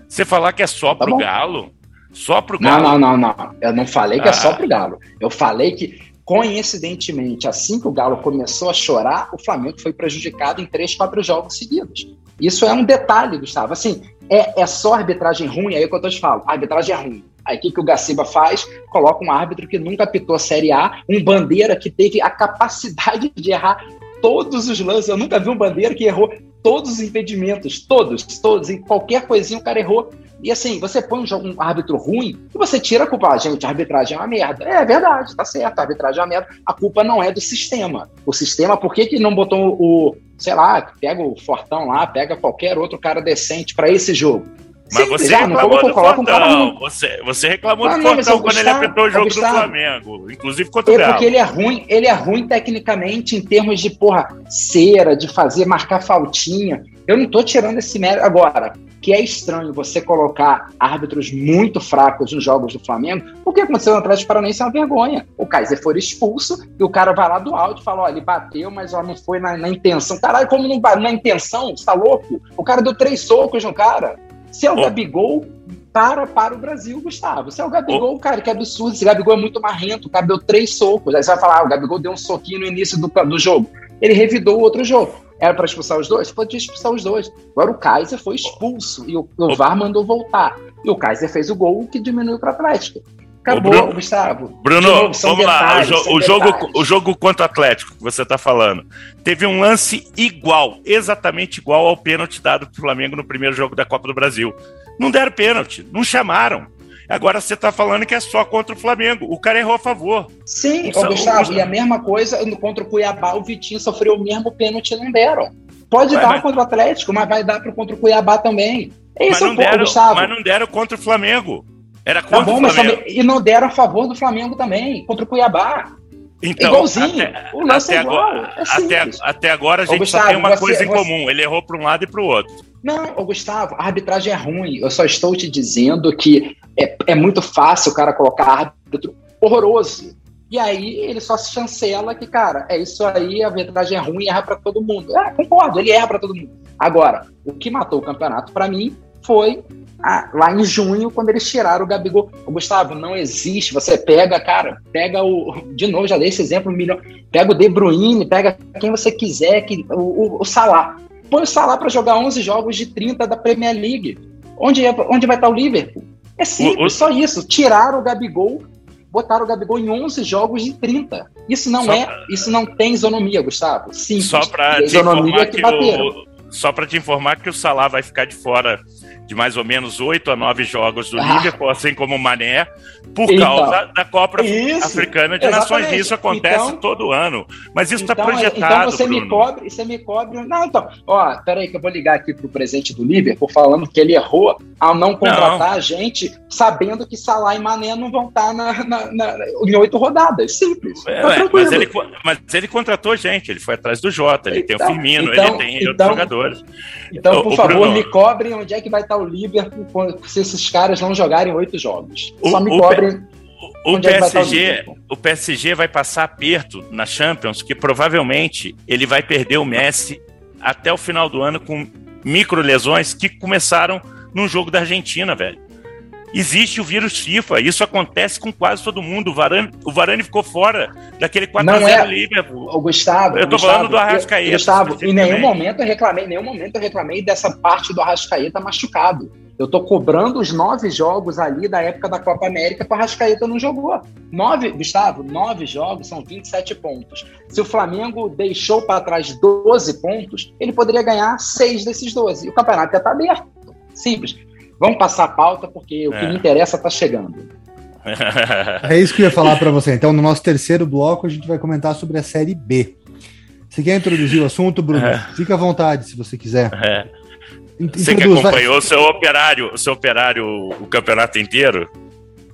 Você falar que é só tá pro bom. Galo, só pro Galo. Não, não, não, não. Eu não falei que ah. é só ah. pro Galo. Eu falei que coincidentemente, assim que o Galo começou a chorar, o Flamengo foi prejudicado em três, quatro jogos seguidos. Isso é um detalhe, Gustavo. Assim, é, é só arbitragem ruim, aí é o que eu te falando. A arbitragem é ruim Aí o que, que o Gaciba faz? Coloca um árbitro que nunca apitou a Série A, um bandeira que teve a capacidade de errar todos os lances. Eu nunca vi um bandeira que errou todos os impedimentos, todos, todos, e qualquer coisinha o cara errou. E assim, você põe um, jogo, um árbitro ruim e você tira a culpa. Ah, gente, a arbitragem é uma merda. É, é verdade, tá certo, a arbitragem é uma merda. A culpa não é do sistema. O sistema, por que, que não botou o, sei lá, pega o Fortão lá, pega qualquer outro cara decente para esse jogo? Mas você reclamou do Fortão. Um você, você reclamou do Fortão quando ele apertou o jogo do Flamengo. Inclusive contra o é Porque ele é ruim, ele é ruim tecnicamente em termos de, porra, cera, de fazer, marcar faltinha. Eu não tô tirando esse mérito. Agora, que é estranho você colocar árbitros muito fracos nos jogos do Flamengo, o que aconteceu no Atlético Paranaense é uma vergonha. O Kaiser foi expulso e o cara vai lá do alto e fala: ó, ele bateu, mas ó, não foi na, na intenção. Caralho, como não na intenção? Você tá louco? O cara deu três socos no cara. Se é o oh. Gabigol, para para o Brasil, Gustavo. Se é o Gabigol, oh. cara, que absurdo. Esse Gabigol é muito marrento, cara deu três socos. Aí você vai falar: ah, o Gabigol deu um soquinho no início do, do jogo. Ele revidou o outro jogo. Era para expulsar os dois? Podia expulsar os dois. Agora o Kaiser foi expulso e o, o VAR mandou voltar. E o Kaiser fez o gol que diminuiu para o Atlético. Acabou, Bruno, Gustavo. Bruno, novo, vamos detalhes, lá. O, o jogo, o jogo contra o Atlético que você está falando teve um lance igual, exatamente igual ao pênalti dado para o Flamengo no primeiro jogo da Copa do Brasil. Não deram pênalti, não chamaram. Agora você está falando que é só contra o Flamengo. O cara errou a favor. Sim, o, Gustavo, o... e a mesma coisa contra o Cuiabá, o Vitinho sofreu o mesmo pênalti e não deram. Pode Ué, dar mas... contra o Atlético, mas vai dar pro contra o Cuiabá também. É isso, mas não, deram, Gustavo. mas não deram contra o Flamengo. Era tá contra tá bom, o Flamengo. Mas, e não deram a favor do Flamengo também, contra o Cuiabá. Então, Igualzinho. Até, o lance até é igual. Agora, é até, até, agora a gente Gustavo, só tem uma você, coisa em você... comum. Ele errou para um lado e para o outro. Não, ô Gustavo, a arbitragem é ruim. Eu só estou te dizendo que é, é muito fácil o cara colocar árbitro horroroso. E aí ele só se chancela que, cara, é isso aí, a arbitragem é ruim e erra para todo mundo. É, concordo, ele erra para todo mundo. Agora, o que matou o campeonato para mim foi a, lá em junho, quando eles tiraram o Gabigol. Gustavo, não existe. Você pega, cara, pega o. De novo, já dei esse exemplo, milhão. Pega o De Bruyne, pega quem você quiser, que, o, o, o Salah. Põe o Salah para jogar 11 jogos de 30 da Premier League. Onde, é, onde vai estar o Liverpool? É simples, o, só isso. Tiraram o Gabigol, botaram o Gabigol em 11 jogos de 30. Isso não é, pra... isso não tem isonomia, Gustavo. Simples. Só para isonomia que, que. O, só para te informar que o Salah vai ficar de fora de mais ou menos oito a nove jogos do ah. Liverpool, assim como o Mané, por então, causa da Copa isso, Africana de exatamente. Nações. Isso acontece então, todo ano. Mas isso está então, projetado. Então você Bruno. me cobre, você me cobre. Não, então, ó, peraí, que eu vou ligar aqui pro presidente do Liverpool falando que ele errou ao não contratar não. a gente, sabendo que Salah e Mané não vão estar tá na, na, na, em oito rodadas. Simples. É, tá mas, ele, mas ele contratou gente, ele foi atrás do Jota, ele então, tem o então, Firmino, ele tem outros então, jogadores. Então, por o, favor, Bruno, me cobrem onde é que vai estar o Liverpool se esses caras não jogarem oito jogos. Só me cobrem. O, o PSG, é o, o PSG vai passar aperto na Champions, que provavelmente ele vai perder o Messi até o final do ano com micro lesões que começaram no jogo da Argentina, velho. Existe o vírus FIFA, isso acontece com quase todo mundo. O Varane, o Varane ficou fora daquele 4x0 é, Liverpool. O Gustavo, eu tô Gustavo, falando do Arrascaeta. Gustavo, em nenhum momento eu reclamei, em nenhum momento eu reclamei dessa parte do Arrascaeta machucado. Eu tô cobrando os nove jogos ali da época da Copa América que o Arrascaeta não jogou. Nove, Gustavo, nove jogos são 27 pontos. Se o Flamengo deixou para trás 12 pontos, ele poderia ganhar seis desses 12. E o campeonato já tá aberto. Simples. Vamos passar a pauta, porque o que é. me interessa está chegando. É isso que eu ia falar para você. Então, no nosso terceiro bloco, a gente vai comentar sobre a Série B. Você quer introduzir o assunto, Bruno? É. Fica à vontade, se você quiser. É. Você que acompanhou o seu operário, o seu operário o campeonato inteiro,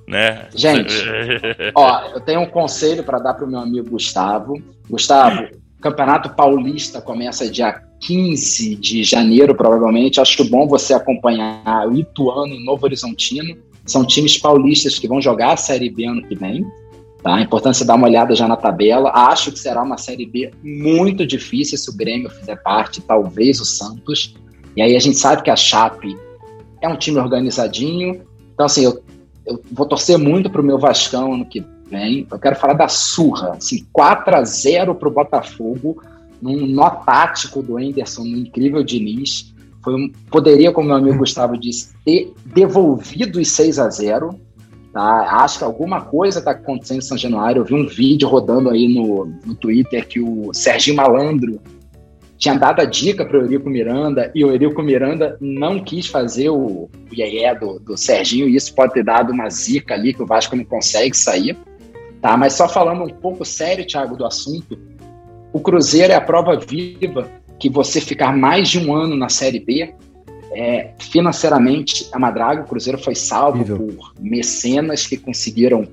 né? Gente, ó, eu tenho um conselho para dar para o meu amigo Gustavo. Gustavo, Campeonato Paulista começa dia 15 de janeiro, provavelmente. Acho bom você acompanhar o Ituano e Novo Horizontino. São times paulistas que vão jogar a Série B ano que vem. Tá? É dar uma olhada já na tabela. Acho que será uma Série B muito difícil se o Grêmio fizer parte, talvez o Santos. E aí a gente sabe que a Chape é um time organizadinho. Então, assim, eu, eu vou torcer muito para o meu Vascão ano que vem. Eu quero falar da surra. Assim, 4 a 0 para o Botafogo num nó tático do Anderson, no incrível Diniz. Foi um, poderia, como meu amigo Gustavo disse, ter devolvido os 6 a 0 Tá? Acho que alguma coisa está acontecendo em São Januário. Eu vi um vídeo rodando aí no, no Twitter que o Serginho Malandro tinha dado a dica para o Eurico Miranda e o Eurico Miranda não quis fazer o, o do, do Serginho e isso pode ter dado uma zica ali que o Vasco não consegue sair. Tá? Mas só falando um pouco sério, Thiago, do assunto, o Cruzeiro é a prova viva que você ficar mais de um ano na Série B é, financeiramente a Madraga, o Cruzeiro foi salvo por mecenas que conseguiram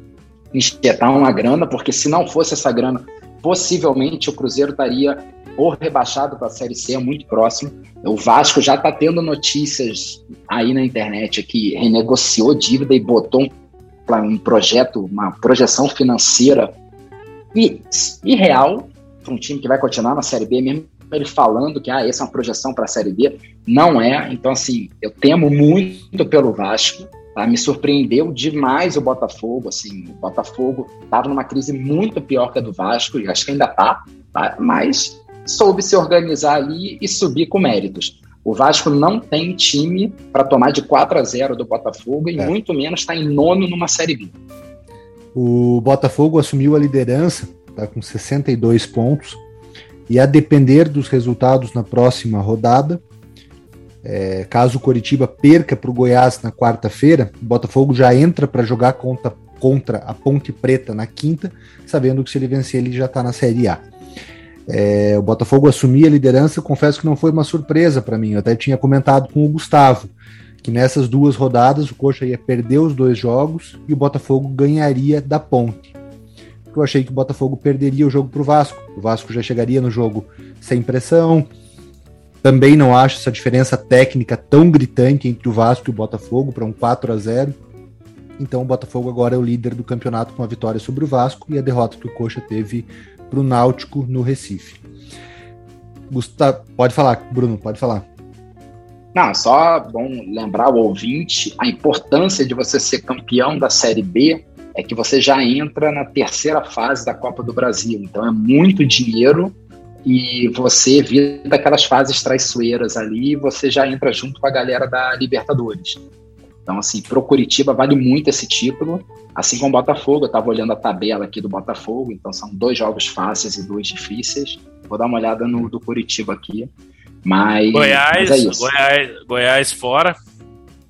injetar uma grana, porque se não fosse essa grana, possivelmente o Cruzeiro estaria ou rebaixado para a Série C, é muito próximo. O Vasco já está tendo notícias aí na internet que renegociou dívida e botou um, um projeto, uma projeção financeira irreal para um time que vai continuar na Série B, mesmo ele falando que ah, essa é uma projeção para a Série B. Não é. Então, assim, eu temo muito pelo Vasco. Tá? Me surpreendeu demais o Botafogo. Assim, o Botafogo estava numa crise muito pior que a do Vasco, e acho que ainda está, tá? mas soube se organizar ali e subir com méritos. O Vasco não tem time para tomar de 4 a 0 do Botafogo e é. muito menos está em nono numa Série B. O Botafogo assumiu a liderança, está com 62 pontos, e a depender dos resultados na próxima rodada, é, caso o Coritiba perca para o Goiás na quarta-feira, o Botafogo já entra para jogar contra, contra a Ponte Preta na quinta, sabendo que se ele vencer ele já está na Série A. É, o Botafogo assumir a liderança, confesso que não foi uma surpresa para mim. Eu até tinha comentado com o Gustavo que nessas duas rodadas o Coxa ia perder os dois jogos e o Botafogo ganharia da Ponte eu achei que o Botafogo perderia o jogo para o Vasco. O Vasco já chegaria no jogo sem pressão. Também não acho essa diferença técnica tão gritante entre o Vasco e o Botafogo para um 4 a 0 Então o Botafogo agora é o líder do campeonato com a vitória sobre o Vasco e a derrota que o Coxa teve para o Náutico no Recife. Gustavo, pode falar, Bruno, pode falar. Não, só bom lembrar o ouvinte a importância de você ser campeão da Série B é que você já entra na terceira fase da Copa do Brasil. Então é muito dinheiro e você evita aquelas fases traiçoeiras ali e você já entra junto com a galera da Libertadores. Então, assim, pro Curitiba vale muito esse título, assim como o Botafogo. Eu estava olhando a tabela aqui do Botafogo, então são dois jogos fáceis e dois difíceis. Vou dar uma olhada no do Curitiba aqui. Mas, Goiás, mas é Goiás, Goiás fora,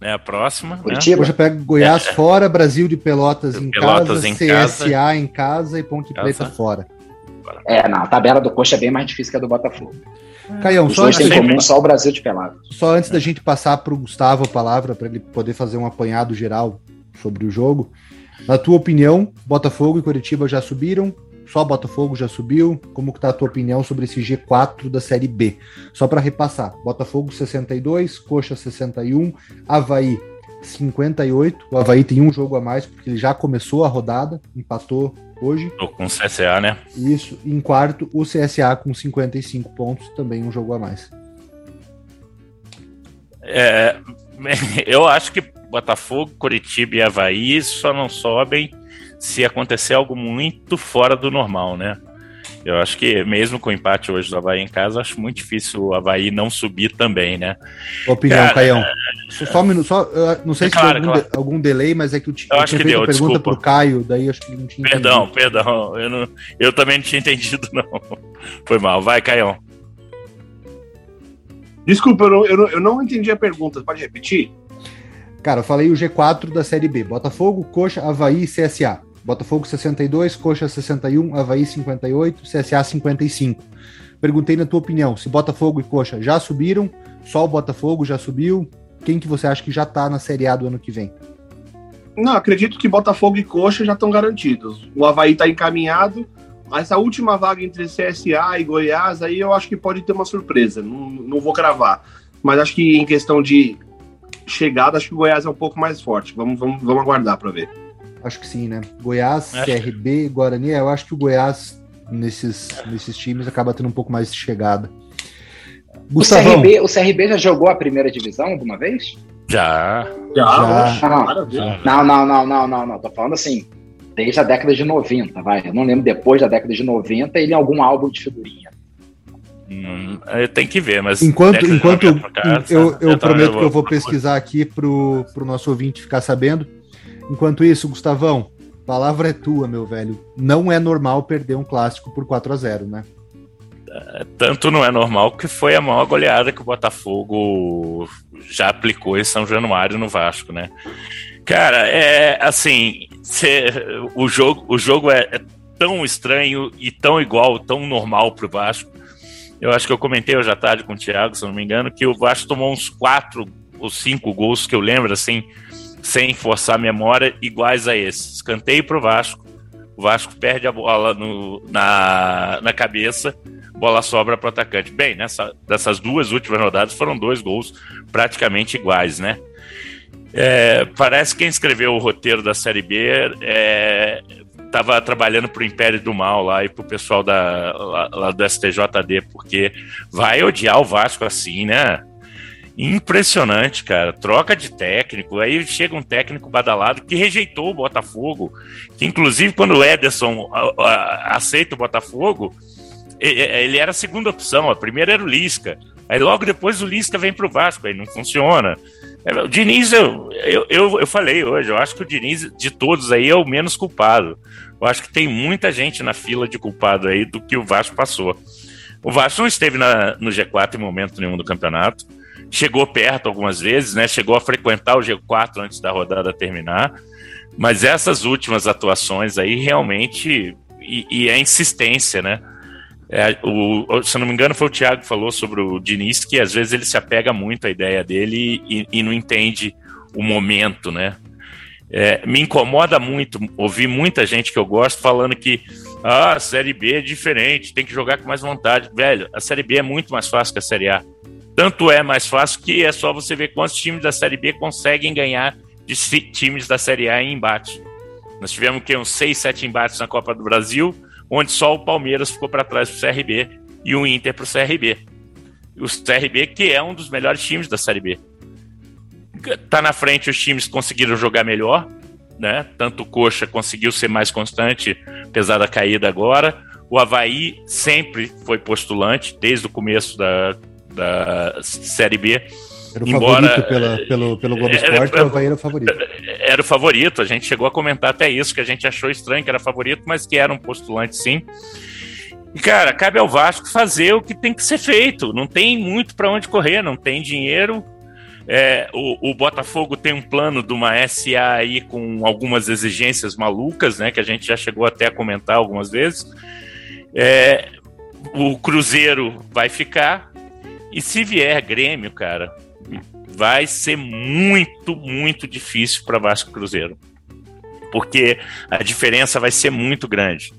né? A próxima. Né? Curitiba. Né? Hoje pega Goiás é. fora, Brasil de Pelotas em Pelotas casa, em CSA casa. em casa e Ponte. Preta fora. É, não, a tabela do Coxa é bem mais difícil que a do Botafogo. Caião, só antes, comum, só o Brasil de Pelotas. Só antes da gente passar para o Gustavo a palavra, para ele poder fazer um apanhado geral sobre o jogo. Na tua opinião, Botafogo e Curitiba já subiram? Só Botafogo já subiu? Como que tá a tua opinião sobre esse G4 da Série B? Só para repassar, Botafogo 62, Coxa 61, Havaí 58. O Havaí tem um jogo a mais porque ele já começou a rodada, empatou hoje. Tô com o CSA, né? Isso. Em quarto, o CSA com 55 pontos, também um jogo a mais. É, eu acho que Botafogo, Curitiba e Havaí só não sobem se acontecer algo muito fora do normal, né? Eu acho que mesmo com o empate hoje do Havaí em casa, acho muito difícil o Havaí não subir também, né? Opinião, Cara, Caião. É... Só um minuto, só, não sei se claro, algum, claro. de, algum, delay, mas é que eu, eu, acho que deu, pergunta pro Caio, daí acho que não tinha Perdão, entendido. perdão, eu, não, eu também não tinha entendido, não. Foi mal, vai, Caião. Desculpa, eu não, eu não, eu não entendi a pergunta, pode repetir? Cara, eu falei o G4 da Série B, Botafogo, Coxa, Havaí e CSA. Botafogo 62, Coxa 61, Havaí 58, CSA 55. Perguntei na tua opinião, se Botafogo e Coxa já subiram, só o Botafogo já subiu, quem que você acha que já tá na Série A do ano que vem? Não, acredito que Botafogo e Coxa já estão garantidos. O Havaí está encaminhado. Essa última vaga entre CSA e Goiás, aí eu acho que pode ter uma surpresa. Não, não vou cravar. Mas acho que em questão de chegada, acho que o Goiás é um pouco mais forte. Vamos, vamos, vamos aguardar para ver. Acho que sim, né? Goiás, acho CRB, Guarani, eu acho que o Goiás nesses, nesses times acaba tendo um pouco mais de chegada. O CRB, o CRB já jogou a primeira divisão alguma vez? Já. Já. já. Não, não, não, não, não, não. Tô falando assim, desde a década de 90, vai. Eu não lembro depois da década de 90 ele em algum álbum de figurinha. Hum, tem que ver, mas. Enquanto, enquanto casa, eu, eu prometo eu vou... que eu vou pesquisar aqui pro, pro nosso ouvinte ficar sabendo. Enquanto isso, Gustavão, palavra é tua, meu velho. Não é normal perder um clássico por 4 a 0 né? Tanto não é normal que foi a maior goleada que o Botafogo já aplicou em São Januário no Vasco, né? Cara, é assim, cê, o jogo, o jogo é, é, tão estranho e tão igual, tão normal pro Vasco. Eu acho que eu comentei hoje à tarde com o Thiago, se não me engano, que o Vasco tomou uns quatro ou cinco gols que eu lembro, assim, sem forçar a memória, iguais a esse. Escanteio pro Vasco, o Vasco perde a bola no, na, na cabeça, bola sobra para o atacante. Bem, nessa, dessas duas últimas rodadas foram dois gols praticamente iguais, né? É, parece que quem escreveu o roteiro da Série B é, trabalhando para o Império do Mal lá e para o pessoal da, lá, lá do STJD, porque vai odiar o Vasco assim, né? Impressionante, cara. Troca de técnico. Aí chega um técnico badalado que rejeitou o Botafogo. Que, inclusive, quando o Ederson aceita o Botafogo, ele era a segunda opção. A primeira era o Lisca. Aí logo depois o Lisca vem pro Vasco. Aí não funciona. É, o Diniz, eu, eu, eu, eu falei hoje, eu acho que o Diniz, de todos aí, é o menos culpado. Eu acho que tem muita gente na fila de culpado aí do que o Vasco passou. O Vasco não esteve na, no G4 em momento nenhum do campeonato chegou perto algumas vezes, né? Chegou a frequentar o G4 antes da rodada terminar. Mas essas últimas atuações aí realmente e, e a insistência, né? É, o, se eu não me engano, foi o Thiago que falou sobre o Diniz, que às vezes ele se apega muito à ideia dele e, e não entende o momento, né? É, me incomoda muito ouvir muita gente que eu gosto falando que ah, a Série B é diferente, tem que jogar com mais vontade. Velho, a Série B é muito mais fácil que a Série A. Tanto é mais fácil que é só você ver quantos times da Série B conseguem ganhar de times da Série A em embate. Nós tivemos que uns 6, 7 embates na Copa do Brasil, onde só o Palmeiras ficou para trás para o CRB e o Inter para o CRB. O CRB, que é um dos melhores times da Série B. Tá na frente os times conseguiram jogar melhor, né? Tanto o Coxa conseguiu ser mais constante, apesar da caída agora. O Havaí sempre foi postulante, desde o começo da, da Série B. Era o Embora, favorito pela, pelo, pelo Globo Esporte, o Havaí era o favorito. Era o favorito, a gente chegou a comentar até isso, que a gente achou estranho que era favorito, mas que era um postulante sim. E, cara, cabe ao Vasco fazer o que tem que ser feito. Não tem muito para onde correr, não tem dinheiro. É, o, o, Botafogo tem um plano de uma SA aí com algumas exigências malucas, né? Que a gente já chegou até a comentar algumas vezes. É, o Cruzeiro vai ficar, e se vier Grêmio, cara, vai ser muito, muito difícil para Vasco Cruzeiro. Porque a diferença vai ser muito grande.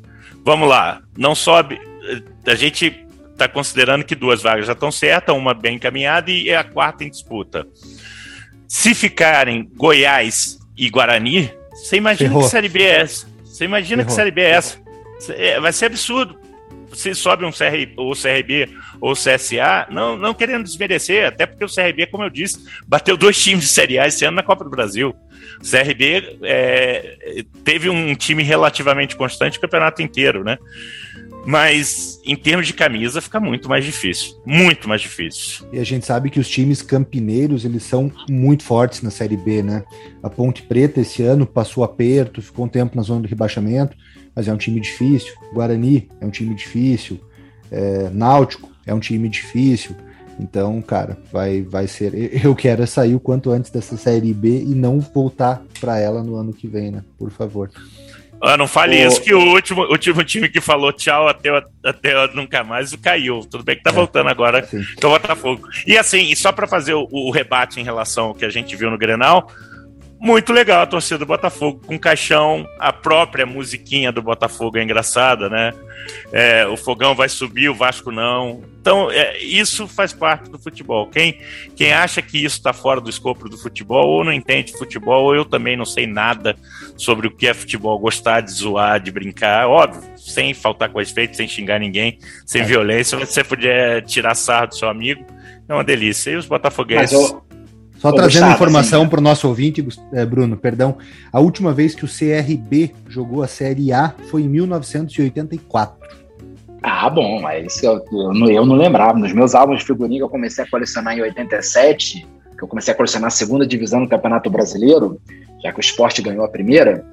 Vamos lá, não sobe. A gente está considerando que duas vagas já estão certas, uma bem encaminhada e é a quarta em disputa. Se ficarem Goiás e Guarani, você imagina Ferrou. que Série B é essa? Você imagina Ferrou. que Série B é essa? É, vai ser absurdo se sobe um CR, ou CRB ou CSA, não, não querendo desmerecer, até porque o CRB, como eu disse, bateu dois times de Série A esse ano na Copa do Brasil. O CRB é, teve um time relativamente constante o campeonato inteiro, né? Mas em termos de camisa fica muito mais difícil, muito mais difícil. E a gente sabe que os times campineiros eles são muito fortes na Série B, né? A Ponte Preta esse ano passou aperto, ficou um tempo na zona do rebaixamento mas é um time difícil. Guarani é um time difícil. É, Náutico é um time difícil. Então, cara, vai, vai ser. Eu quero sair o quanto antes dessa série B e não voltar para ela no ano que vem, né? Por favor. Ah, não fale o... isso, que o último, último time que falou tchau até, até nunca mais caiu. Tudo bem que tá é, voltando agora sim. então Botafogo. E assim, e só para fazer o, o, rebate em relação ao que a gente viu no Grenal, muito legal a torcida do Botafogo, com caixão, a própria musiquinha do Botafogo é engraçada, né? É, o fogão vai subir, o Vasco não. Então, é, isso faz parte do futebol. Quem, quem acha que isso está fora do escopo do futebol, ou não entende futebol, ou eu também não sei nada sobre o que é futebol, gostar de zoar, de brincar, óbvio, sem faltar com respeito, sem xingar ninguém, sem é. violência, você puder tirar sarro do seu amigo, é uma delícia. E os botafoguenses. Mas, só Ô, trazendo Gustavo, informação assim, para o nosso ouvinte, é, Bruno, perdão. A última vez que o CRB jogou a Série A foi em 1984. Ah, bom, mas eu, eu, não, eu não lembrava. Nos meus álbuns de figurinha que eu comecei a colecionar em 87, que eu comecei a colecionar a segunda divisão do Campeonato Brasileiro, já que o esporte ganhou a primeira,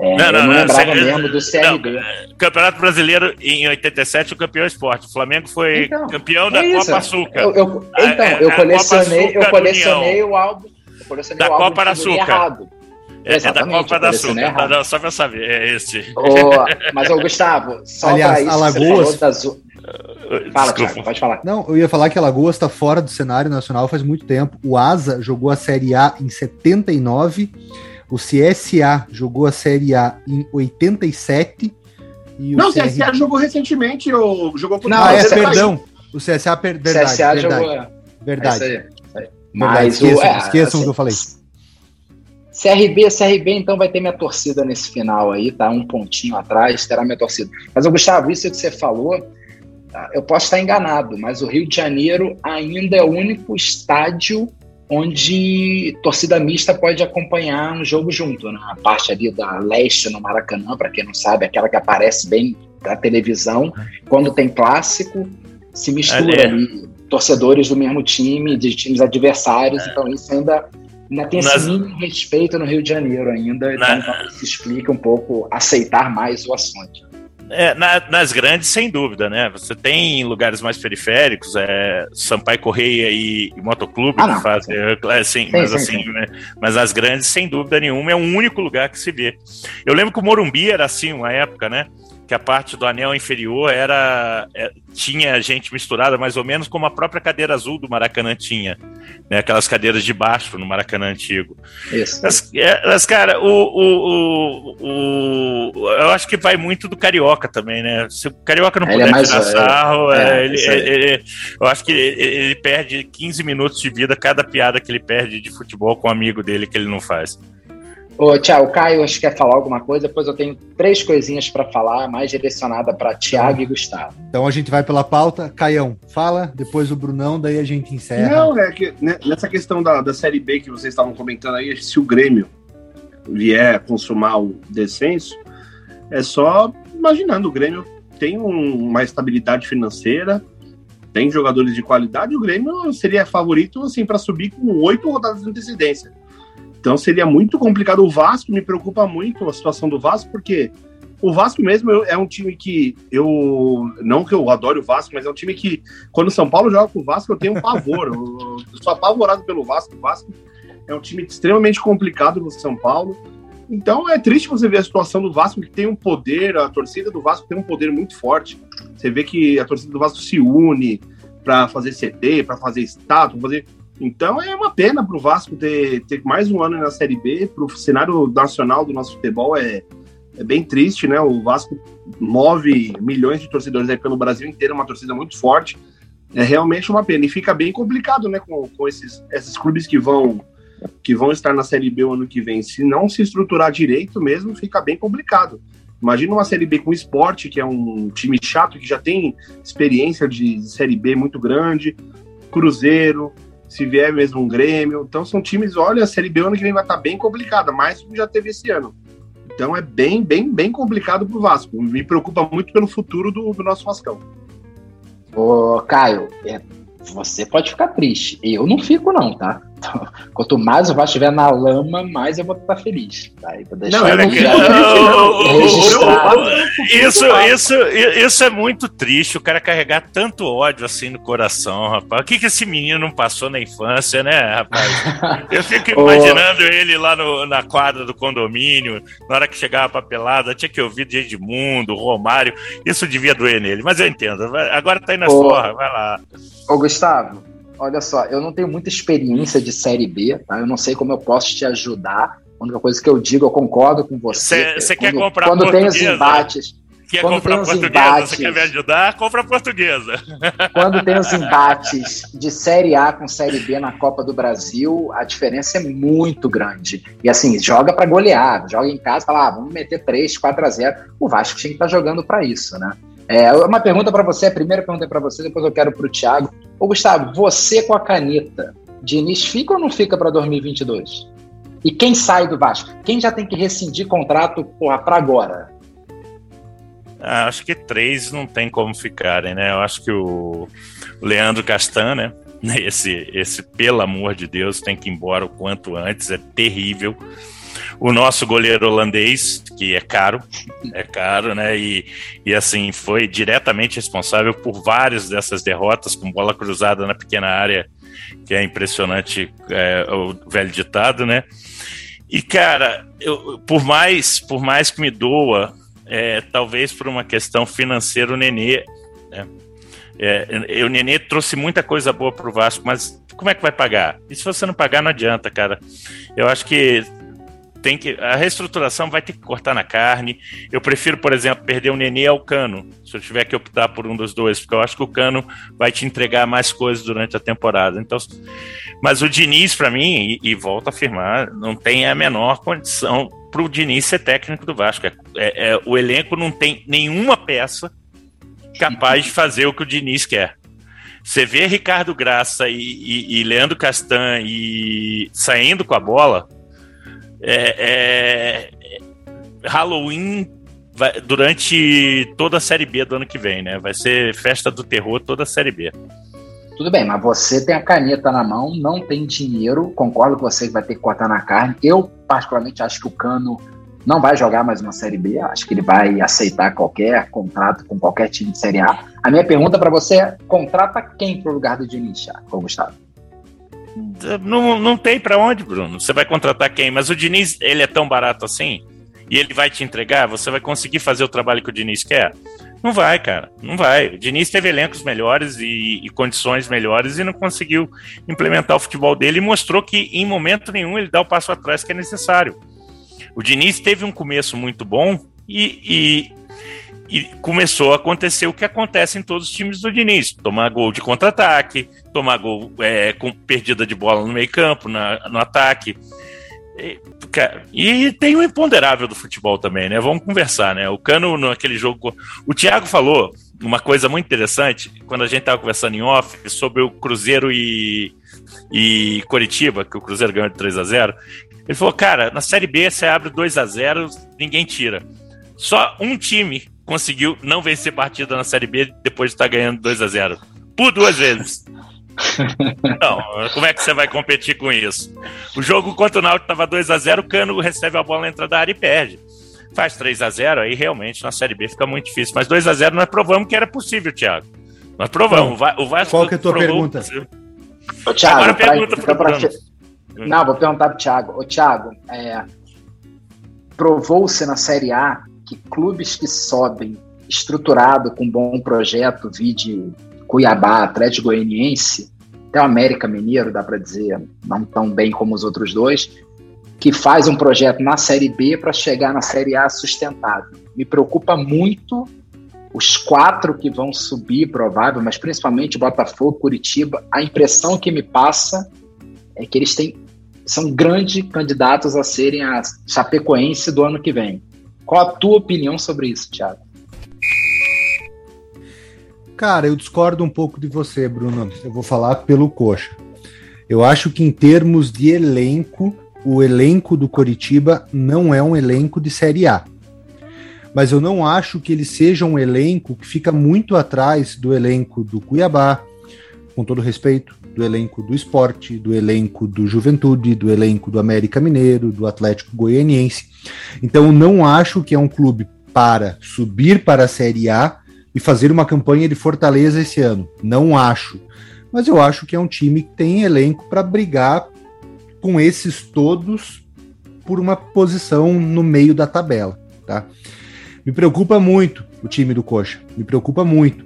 é, não, não, eu não, mesmo do CRB. Não, Campeonato Brasileiro em 87, o campeão é esporte. O Flamengo foi então, campeão da Copa Açúcar. Eu, eu, então, eu colecionei, eu colecionei o álbum. Colecionei da o álbum Copa Açúcar. Errado. É, é, da Copa da Açúcar, tá, não, só pra saber, é esse. Oh, mas, ô, Gustavo, só Aliás, pra isso, Alagoas... Das... Fala, Thiago, pode falar. Não, eu ia falar que Alagoas está fora do cenário nacional faz muito tempo. O Asa jogou a Série A em 79 o CSA jogou a Série A em 87. E não, o CR... CSA jogou recentemente, ou jogou com Não, é, perdão. O CSA, per... verdade, CSA verdade. Jogou... Verdade. É isso aí, Mas esqueçam, o, é, esqueçam o que eu falei. CRB, CRB, então vai ter minha torcida nesse final aí, tá? Um pontinho atrás, terá minha torcida. Mas, Gustavo, isso que você falou, tá? eu posso estar enganado, mas o Rio de Janeiro ainda é o único estádio onde torcida mista pode acompanhar um jogo junto, né? A parte ali da leste no Maracanã, para quem não sabe, aquela que aparece bem da televisão, quando tem clássico, se mistura ali torcedores do mesmo time, de times adversários, é. então isso ainda, ainda tem Nas... esse mínimo respeito no Rio de Janeiro ainda, então, então se explica um pouco aceitar mais o assunto. É, na, nas grandes, sem dúvida, né? Você tem lugares mais periféricos, é, Sampaio Correia e, e Motoclube ah, que fazem, é, é, sim, sim, mas sim, assim, sim. Né? Mas as grandes, sem dúvida nenhuma, é o único lugar que se vê. Eu lembro que o Morumbi era assim, uma época, né? Que a parte do anel inferior era é, tinha gente misturada mais ou menos como a própria cadeira azul do Maracanã tinha, né? Aquelas cadeiras de baixo no Maracanã antigo. Isso. Mas, é, mas cara, o, o, o, o, eu acho que vai muito do carioca também, né? Se o carioca não ele é puder é mais, tirar sarro, é, ele, ele, eu acho que ele perde 15 minutos de vida cada piada que ele perde de futebol com um amigo dele que ele não faz. Ô, Tiago, o Caio acho que quer falar alguma coisa, depois eu tenho três coisinhas para falar, mais direcionada para Tiago e Gustavo. Então a gente vai pela pauta. Caião, fala, depois o Brunão, daí a gente encerra. Não, é que né, nessa questão da, da Série B que vocês estavam comentando aí, se o Grêmio vier consumar o descenso, é só imaginando, o Grêmio tem um, uma estabilidade financeira, tem jogadores de qualidade, o Grêmio seria favorito assim para subir com oito rodadas de antecedência. Então seria muito complicado. O Vasco me preocupa muito a situação do Vasco, porque o Vasco mesmo é um time que eu. Não que eu adore o Vasco, mas é um time que, quando o São Paulo joga com o Vasco, eu tenho um pavor. eu, sou apavorado pelo Vasco. O Vasco é um time extremamente complicado no São Paulo. Então é triste você ver a situação do Vasco, que tem um poder, a torcida do Vasco tem um poder muito forte. Você vê que a torcida do Vasco se une para fazer CT, para fazer estátua, fazer então é uma pena para o Vasco ter, ter mais um ano na Série B, para o cenário nacional do nosso futebol é, é bem triste, né? O Vasco move milhões de torcedores aí pelo Brasil inteiro, uma torcida muito forte. É realmente uma pena. E fica bem complicado, né, com, com esses, esses clubes que vão que vão estar na Série B o ano que vem. Se não se estruturar direito mesmo, fica bem complicado. Imagina uma Série B com esporte, que é um time chato, que já tem experiência de Série B muito grande, Cruzeiro, se vier mesmo um Grêmio. Então são times, olha, a Série B ano que vem vai estar tá bem complicada, mais do que já teve esse ano. Então é bem, bem, bem complicado para o Vasco. Me preocupa muito pelo futuro do, do nosso Vascão. Ô, Caio, é, você pode ficar triste. Eu não fico, não, tá? Quanto mais o Vasco estiver na lama, mais eu vou estar feliz. Tá? Não, é isso, isso, isso é muito triste, o cara carregar tanto ódio assim no coração, rapaz. O que, que esse menino não passou na infância, né, rapaz? Eu fico imaginando ele lá no, na quadra do condomínio, na hora que chegava a papelada, tinha que ouvir de Edmundo, Romário. Isso devia doer nele, mas eu entendo. Agora tá aí na porra, vai lá. Ô, Gustavo, olha só, eu não tenho muita experiência de Série B, tá? Eu não sei como eu posso te ajudar. A única coisa que eu digo, eu concordo com você. Você quer comprar Quando tem os embates... Quer quando comprar tem os portuguesa, embates, você quer me ajudar? Compra portuguesa. Quando tem os embates de Série A com Série B na Copa do Brasil, a diferença é muito grande. E assim, joga para golear, joga em casa, fala, ah, vamos meter 3, 4 a 0. O Vasco tinha que estar tá jogando para isso, né? É, uma pergunta para você, a primeira pergunta é para você, depois eu quero para o Thiago. Ô, Gustavo, você com a caneta, Diniz fica ou não fica para 2022? E quem sai do Vasco? Quem já tem que rescindir contrato para agora? Ah, acho que três não tem como ficarem, né? Eu acho que o Leandro Castan, né? Esse, esse, pelo amor de Deus, tem que ir embora o quanto antes, é terrível. O nosso goleiro holandês, que é caro, é caro, né? E, e assim, foi diretamente responsável por várias dessas derrotas com bola cruzada na pequena área, que é impressionante é, o velho ditado, né? E, cara, eu, por mais por mais que me doa, é, talvez por uma questão financeira, o Nenê, né? É, o Nenê trouxe muita coisa boa para o Vasco, mas como é que vai pagar? E se você não pagar, não adianta, cara. Eu acho que tem que a reestruturação vai ter que cortar na carne. Eu prefiro, por exemplo, perder o Nenê ao Cano, se eu tiver que optar por um dos dois, porque eu acho que o Cano vai te entregar mais coisas durante a temporada. Então, mas o Diniz, para mim, e, e volto a afirmar, não tem a menor condição para o Diniz ser técnico do Vasco. É, é, é, o elenco não tem nenhuma peça capaz de fazer o que o Diniz quer. Você vê Ricardo Graça e, e, e Leandro Castan e saindo com a bola, é, é, Halloween vai, durante toda a Série B do ano que vem, né? Vai ser festa do terror toda a Série B. Tudo bem, mas você tem a caneta na mão, não tem dinheiro, concordo com você que vai ter que cortar na carne. Eu, particularmente, acho que o Cano não vai jogar mais uma Série B, acho que ele vai aceitar qualquer contrato com qualquer time de Série A. A minha pergunta para você é: contrata quem para o lugar do Diniz, Gustavo? Não, não tem para onde, Bruno. Você vai contratar quem? Mas o Diniz, ele é tão barato assim? E ele vai te entregar? Você vai conseguir fazer o trabalho que o Diniz quer? Não vai, cara. Não vai. O Diniz teve elencos melhores e, e, condições melhores e não conseguiu implementar o futebol dele e mostrou que em momento nenhum ele dá o passo atrás que é necessário. O Diniz teve um começo muito bom e, e, e começou a acontecer o que acontece em todos os times do Diniz: tomar gol de contra-ataque, tomar gol é, com perdida de bola no meio-campo, no ataque. E, e tem o imponderável do futebol também, né? Vamos conversar, né? O Cano, naquele jogo. O Thiago falou uma coisa muito interessante quando a gente estava conversando em off sobre o Cruzeiro e, e Coritiba, que o Cruzeiro ganhou de 3 a 0 Ele falou, cara, na Série B você abre 2 a 0 ninguém tira. Só um time conseguiu não vencer partida na Série B depois de estar ganhando 2 a 0 Por duas vezes. Não, como é que você vai competir com isso? O jogo contra o Náutico estava 2 a 0 o Cano recebe a bola na entrada da área e perde. Faz 3 a 0 aí realmente na Série B fica muito difícil. Mas 2 a 0 nós provamos que era possível, Thiago. Nós provamos. o Vasco Qual que é a tua pergunta? Ô, Thiago, Agora pra, pergunta pra, pra, Não, vou perguntar pro Thiago. Ô, Thiago, é, provou-se na Série A que clubes que sobem estruturado, com bom projeto, vide Cuiabá, Atlético Goianiense, até o América Mineiro, dá para dizer, não tão bem como os outros dois, que faz um projeto na Série B para chegar na Série A sustentável. Me preocupa muito os quatro que vão subir, provável, mas principalmente Botafogo, Curitiba. A impressão que me passa é que eles têm, são grandes candidatos a serem a Chapecoense do ano que vem. Qual a tua opinião sobre isso, Thiago? Cara, eu discordo um pouco de você, Bruno. Eu vou falar pelo Coxa. Eu acho que em termos de elenco, o elenco do Coritiba não é um elenco de Série A. Mas eu não acho que ele seja um elenco que fica muito atrás do elenco do Cuiabá, com todo respeito, do elenco do esporte, do elenco do Juventude, do elenco do América Mineiro, do Atlético Goianiense. Então não acho que é um clube para subir para a Série A e fazer uma campanha de fortaleza esse ano. Não acho. Mas eu acho que é um time que tem elenco para brigar com esses todos por uma posição no meio da tabela, tá? Me preocupa muito o time do Coxa, me preocupa muito.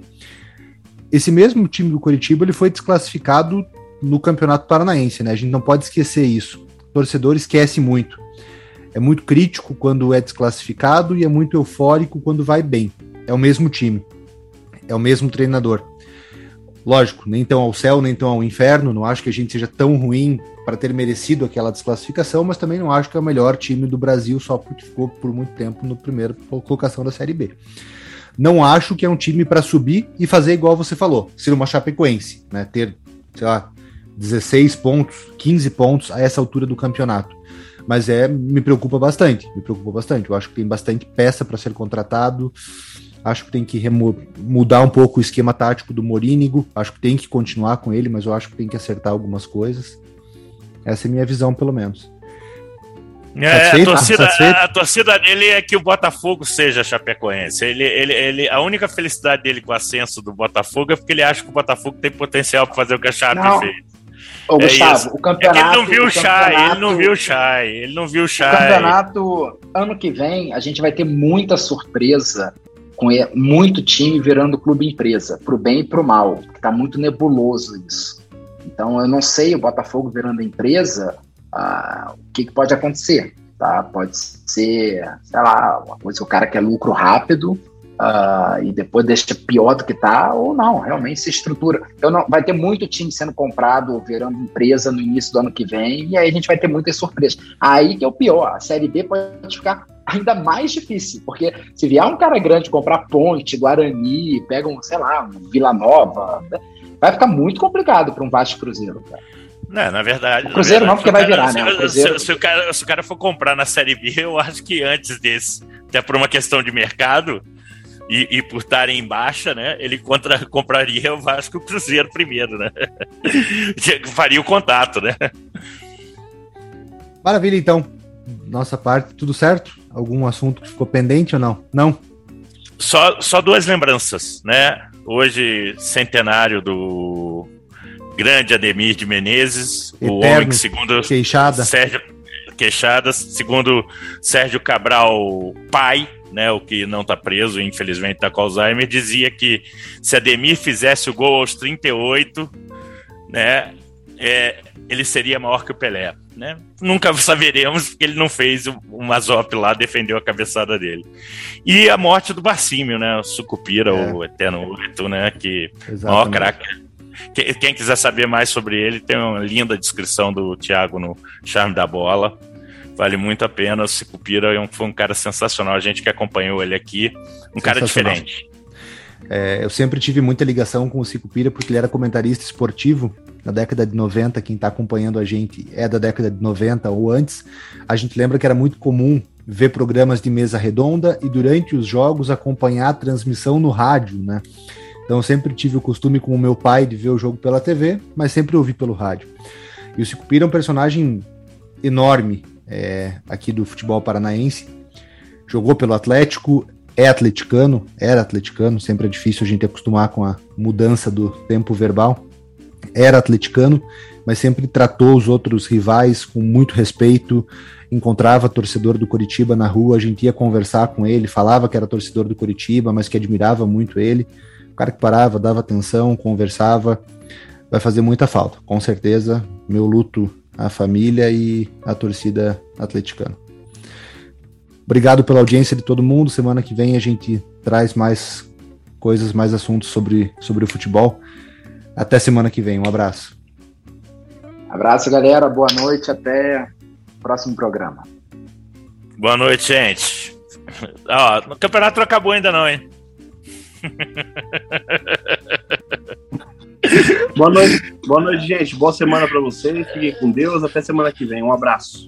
Esse mesmo time do Curitiba ele foi desclassificado no Campeonato Paranaense, né? A gente não pode esquecer isso. O torcedor esquece muito. É muito crítico quando é desclassificado e é muito eufórico quando vai bem. É o mesmo time é o mesmo treinador. Lógico, nem tão ao céu, nem tão ao inferno. Não acho que a gente seja tão ruim para ter merecido aquela desclassificação, mas também não acho que é o melhor time do Brasil só porque ficou por muito tempo no primeiro colocação da Série B. Não acho que é um time para subir e fazer igual você falou, ser uma Chapecoense, né? Ter, sei lá, 16 pontos, 15 pontos a essa altura do campeonato. Mas é, me preocupa bastante, me preocupa bastante. Eu acho que tem bastante peça para ser contratado. Acho que tem que mudar um pouco o esquema tático do Morínigo. Acho que tem que continuar com ele, mas eu acho que tem que acertar algumas coisas. Essa é a minha visão, pelo menos. É, a, torcida, a, a, torcida dele é que o Botafogo seja Chapecoense. Ele, ele, ele, a única felicidade dele com o ascenso do Botafogo é porque ele acha que o Botafogo tem potencial para fazer o que a Chape não. fez. Ô, é Gustavo, isso. o campeonato. É ele não viu o Chay, ele não viu o Chay, ele não viu o Chay. O campeonato, ano que vem, a gente vai ter muita surpresa com muito time virando clube empresa, pro bem e pro mal, que tá muito nebuloso isso. Então eu não sei, o Botafogo virando empresa, uh, o que, que, pode acontecer. Tá? Pode ser, sei lá, uma coisa, o cara quer lucro rápido uh, e depois deixa pior do que tá, ou não, realmente se estrutura. Então não, vai ter muito time sendo comprado, virando empresa no início do ano que vem, e aí a gente vai ter muitas surpresas. Aí que é o pior, a Série B pode ficar ainda mais difícil, porque se vier um cara grande comprar Ponte, Guarani, pega um, sei lá, um Vila Nova, vai ficar muito complicado para um Vasco Cruzeiro, cara. Não, na verdade. O Cruzeiro verdade, não, porque vai virar, né? Cruzeiro... se, se, o cara, se o cara for comprar na Série B, eu acho que antes desse, até por uma questão de mercado e, e por estarem em baixa, né? Ele contra, compraria o Vasco e o Cruzeiro primeiro, né? Faria o contato, né? Maravilha, então. Nossa parte, tudo certo? Algum assunto que ficou pendente ou não? Não? Só, só duas lembranças, né? Hoje, centenário do grande Ademir de Menezes, Eterno, o homem que, segundo queixada. Sérgio Queixadas, segundo Sérgio Cabral, pai, né, o que não está preso, infelizmente está com Alzheimer, dizia que se Ademir fizesse o gol aos 38, né, é, ele seria maior que o Pelé. Né? Nunca saberemos porque ele não fez o Mazop lá, defendeu a cabeçada dele. E a morte do Barcímio, né? O Sucupira, é. o Eterno Oito, né? Que maior craque quem quiser saber mais sobre ele, tem uma linda descrição do Thiago no Charme da Bola. Vale muito a pena. O Cicupira é foi um cara sensacional. A gente que acompanhou ele aqui, um cara diferente. É, eu sempre tive muita ligação com o Cicupira porque ele era comentarista esportivo na década de 90. Quem está acompanhando a gente é da década de 90 ou antes. A gente lembra que era muito comum ver programas de mesa redonda e durante os jogos acompanhar a transmissão no rádio, né? Então eu sempre tive o costume com o meu pai de ver o jogo pela TV, mas sempre ouvi pelo rádio. E o Sicupira é um personagem enorme é, aqui do futebol paranaense. Jogou pelo Atlético, é atleticano, era atleticano, sempre é difícil a gente acostumar com a mudança do tempo verbal. Era atleticano, mas sempre tratou os outros rivais com muito respeito. Encontrava torcedor do Curitiba na rua, a gente ia conversar com ele, falava que era torcedor do Curitiba, mas que admirava muito ele o cara que parava, dava atenção, conversava, vai fazer muita falta. Com certeza, meu luto à família e à torcida atleticana. Obrigado pela audiência de todo mundo. Semana que vem a gente traz mais coisas, mais assuntos sobre, sobre o futebol. Até semana que vem. Um abraço. Abraço, galera. Boa noite. Até o próximo programa. Boa noite, gente. Ó, o campeonato não acabou ainda não, hein? boa noite, boa noite, gente. Boa semana para vocês. Fiquem com Deus. Até semana que vem. Um abraço.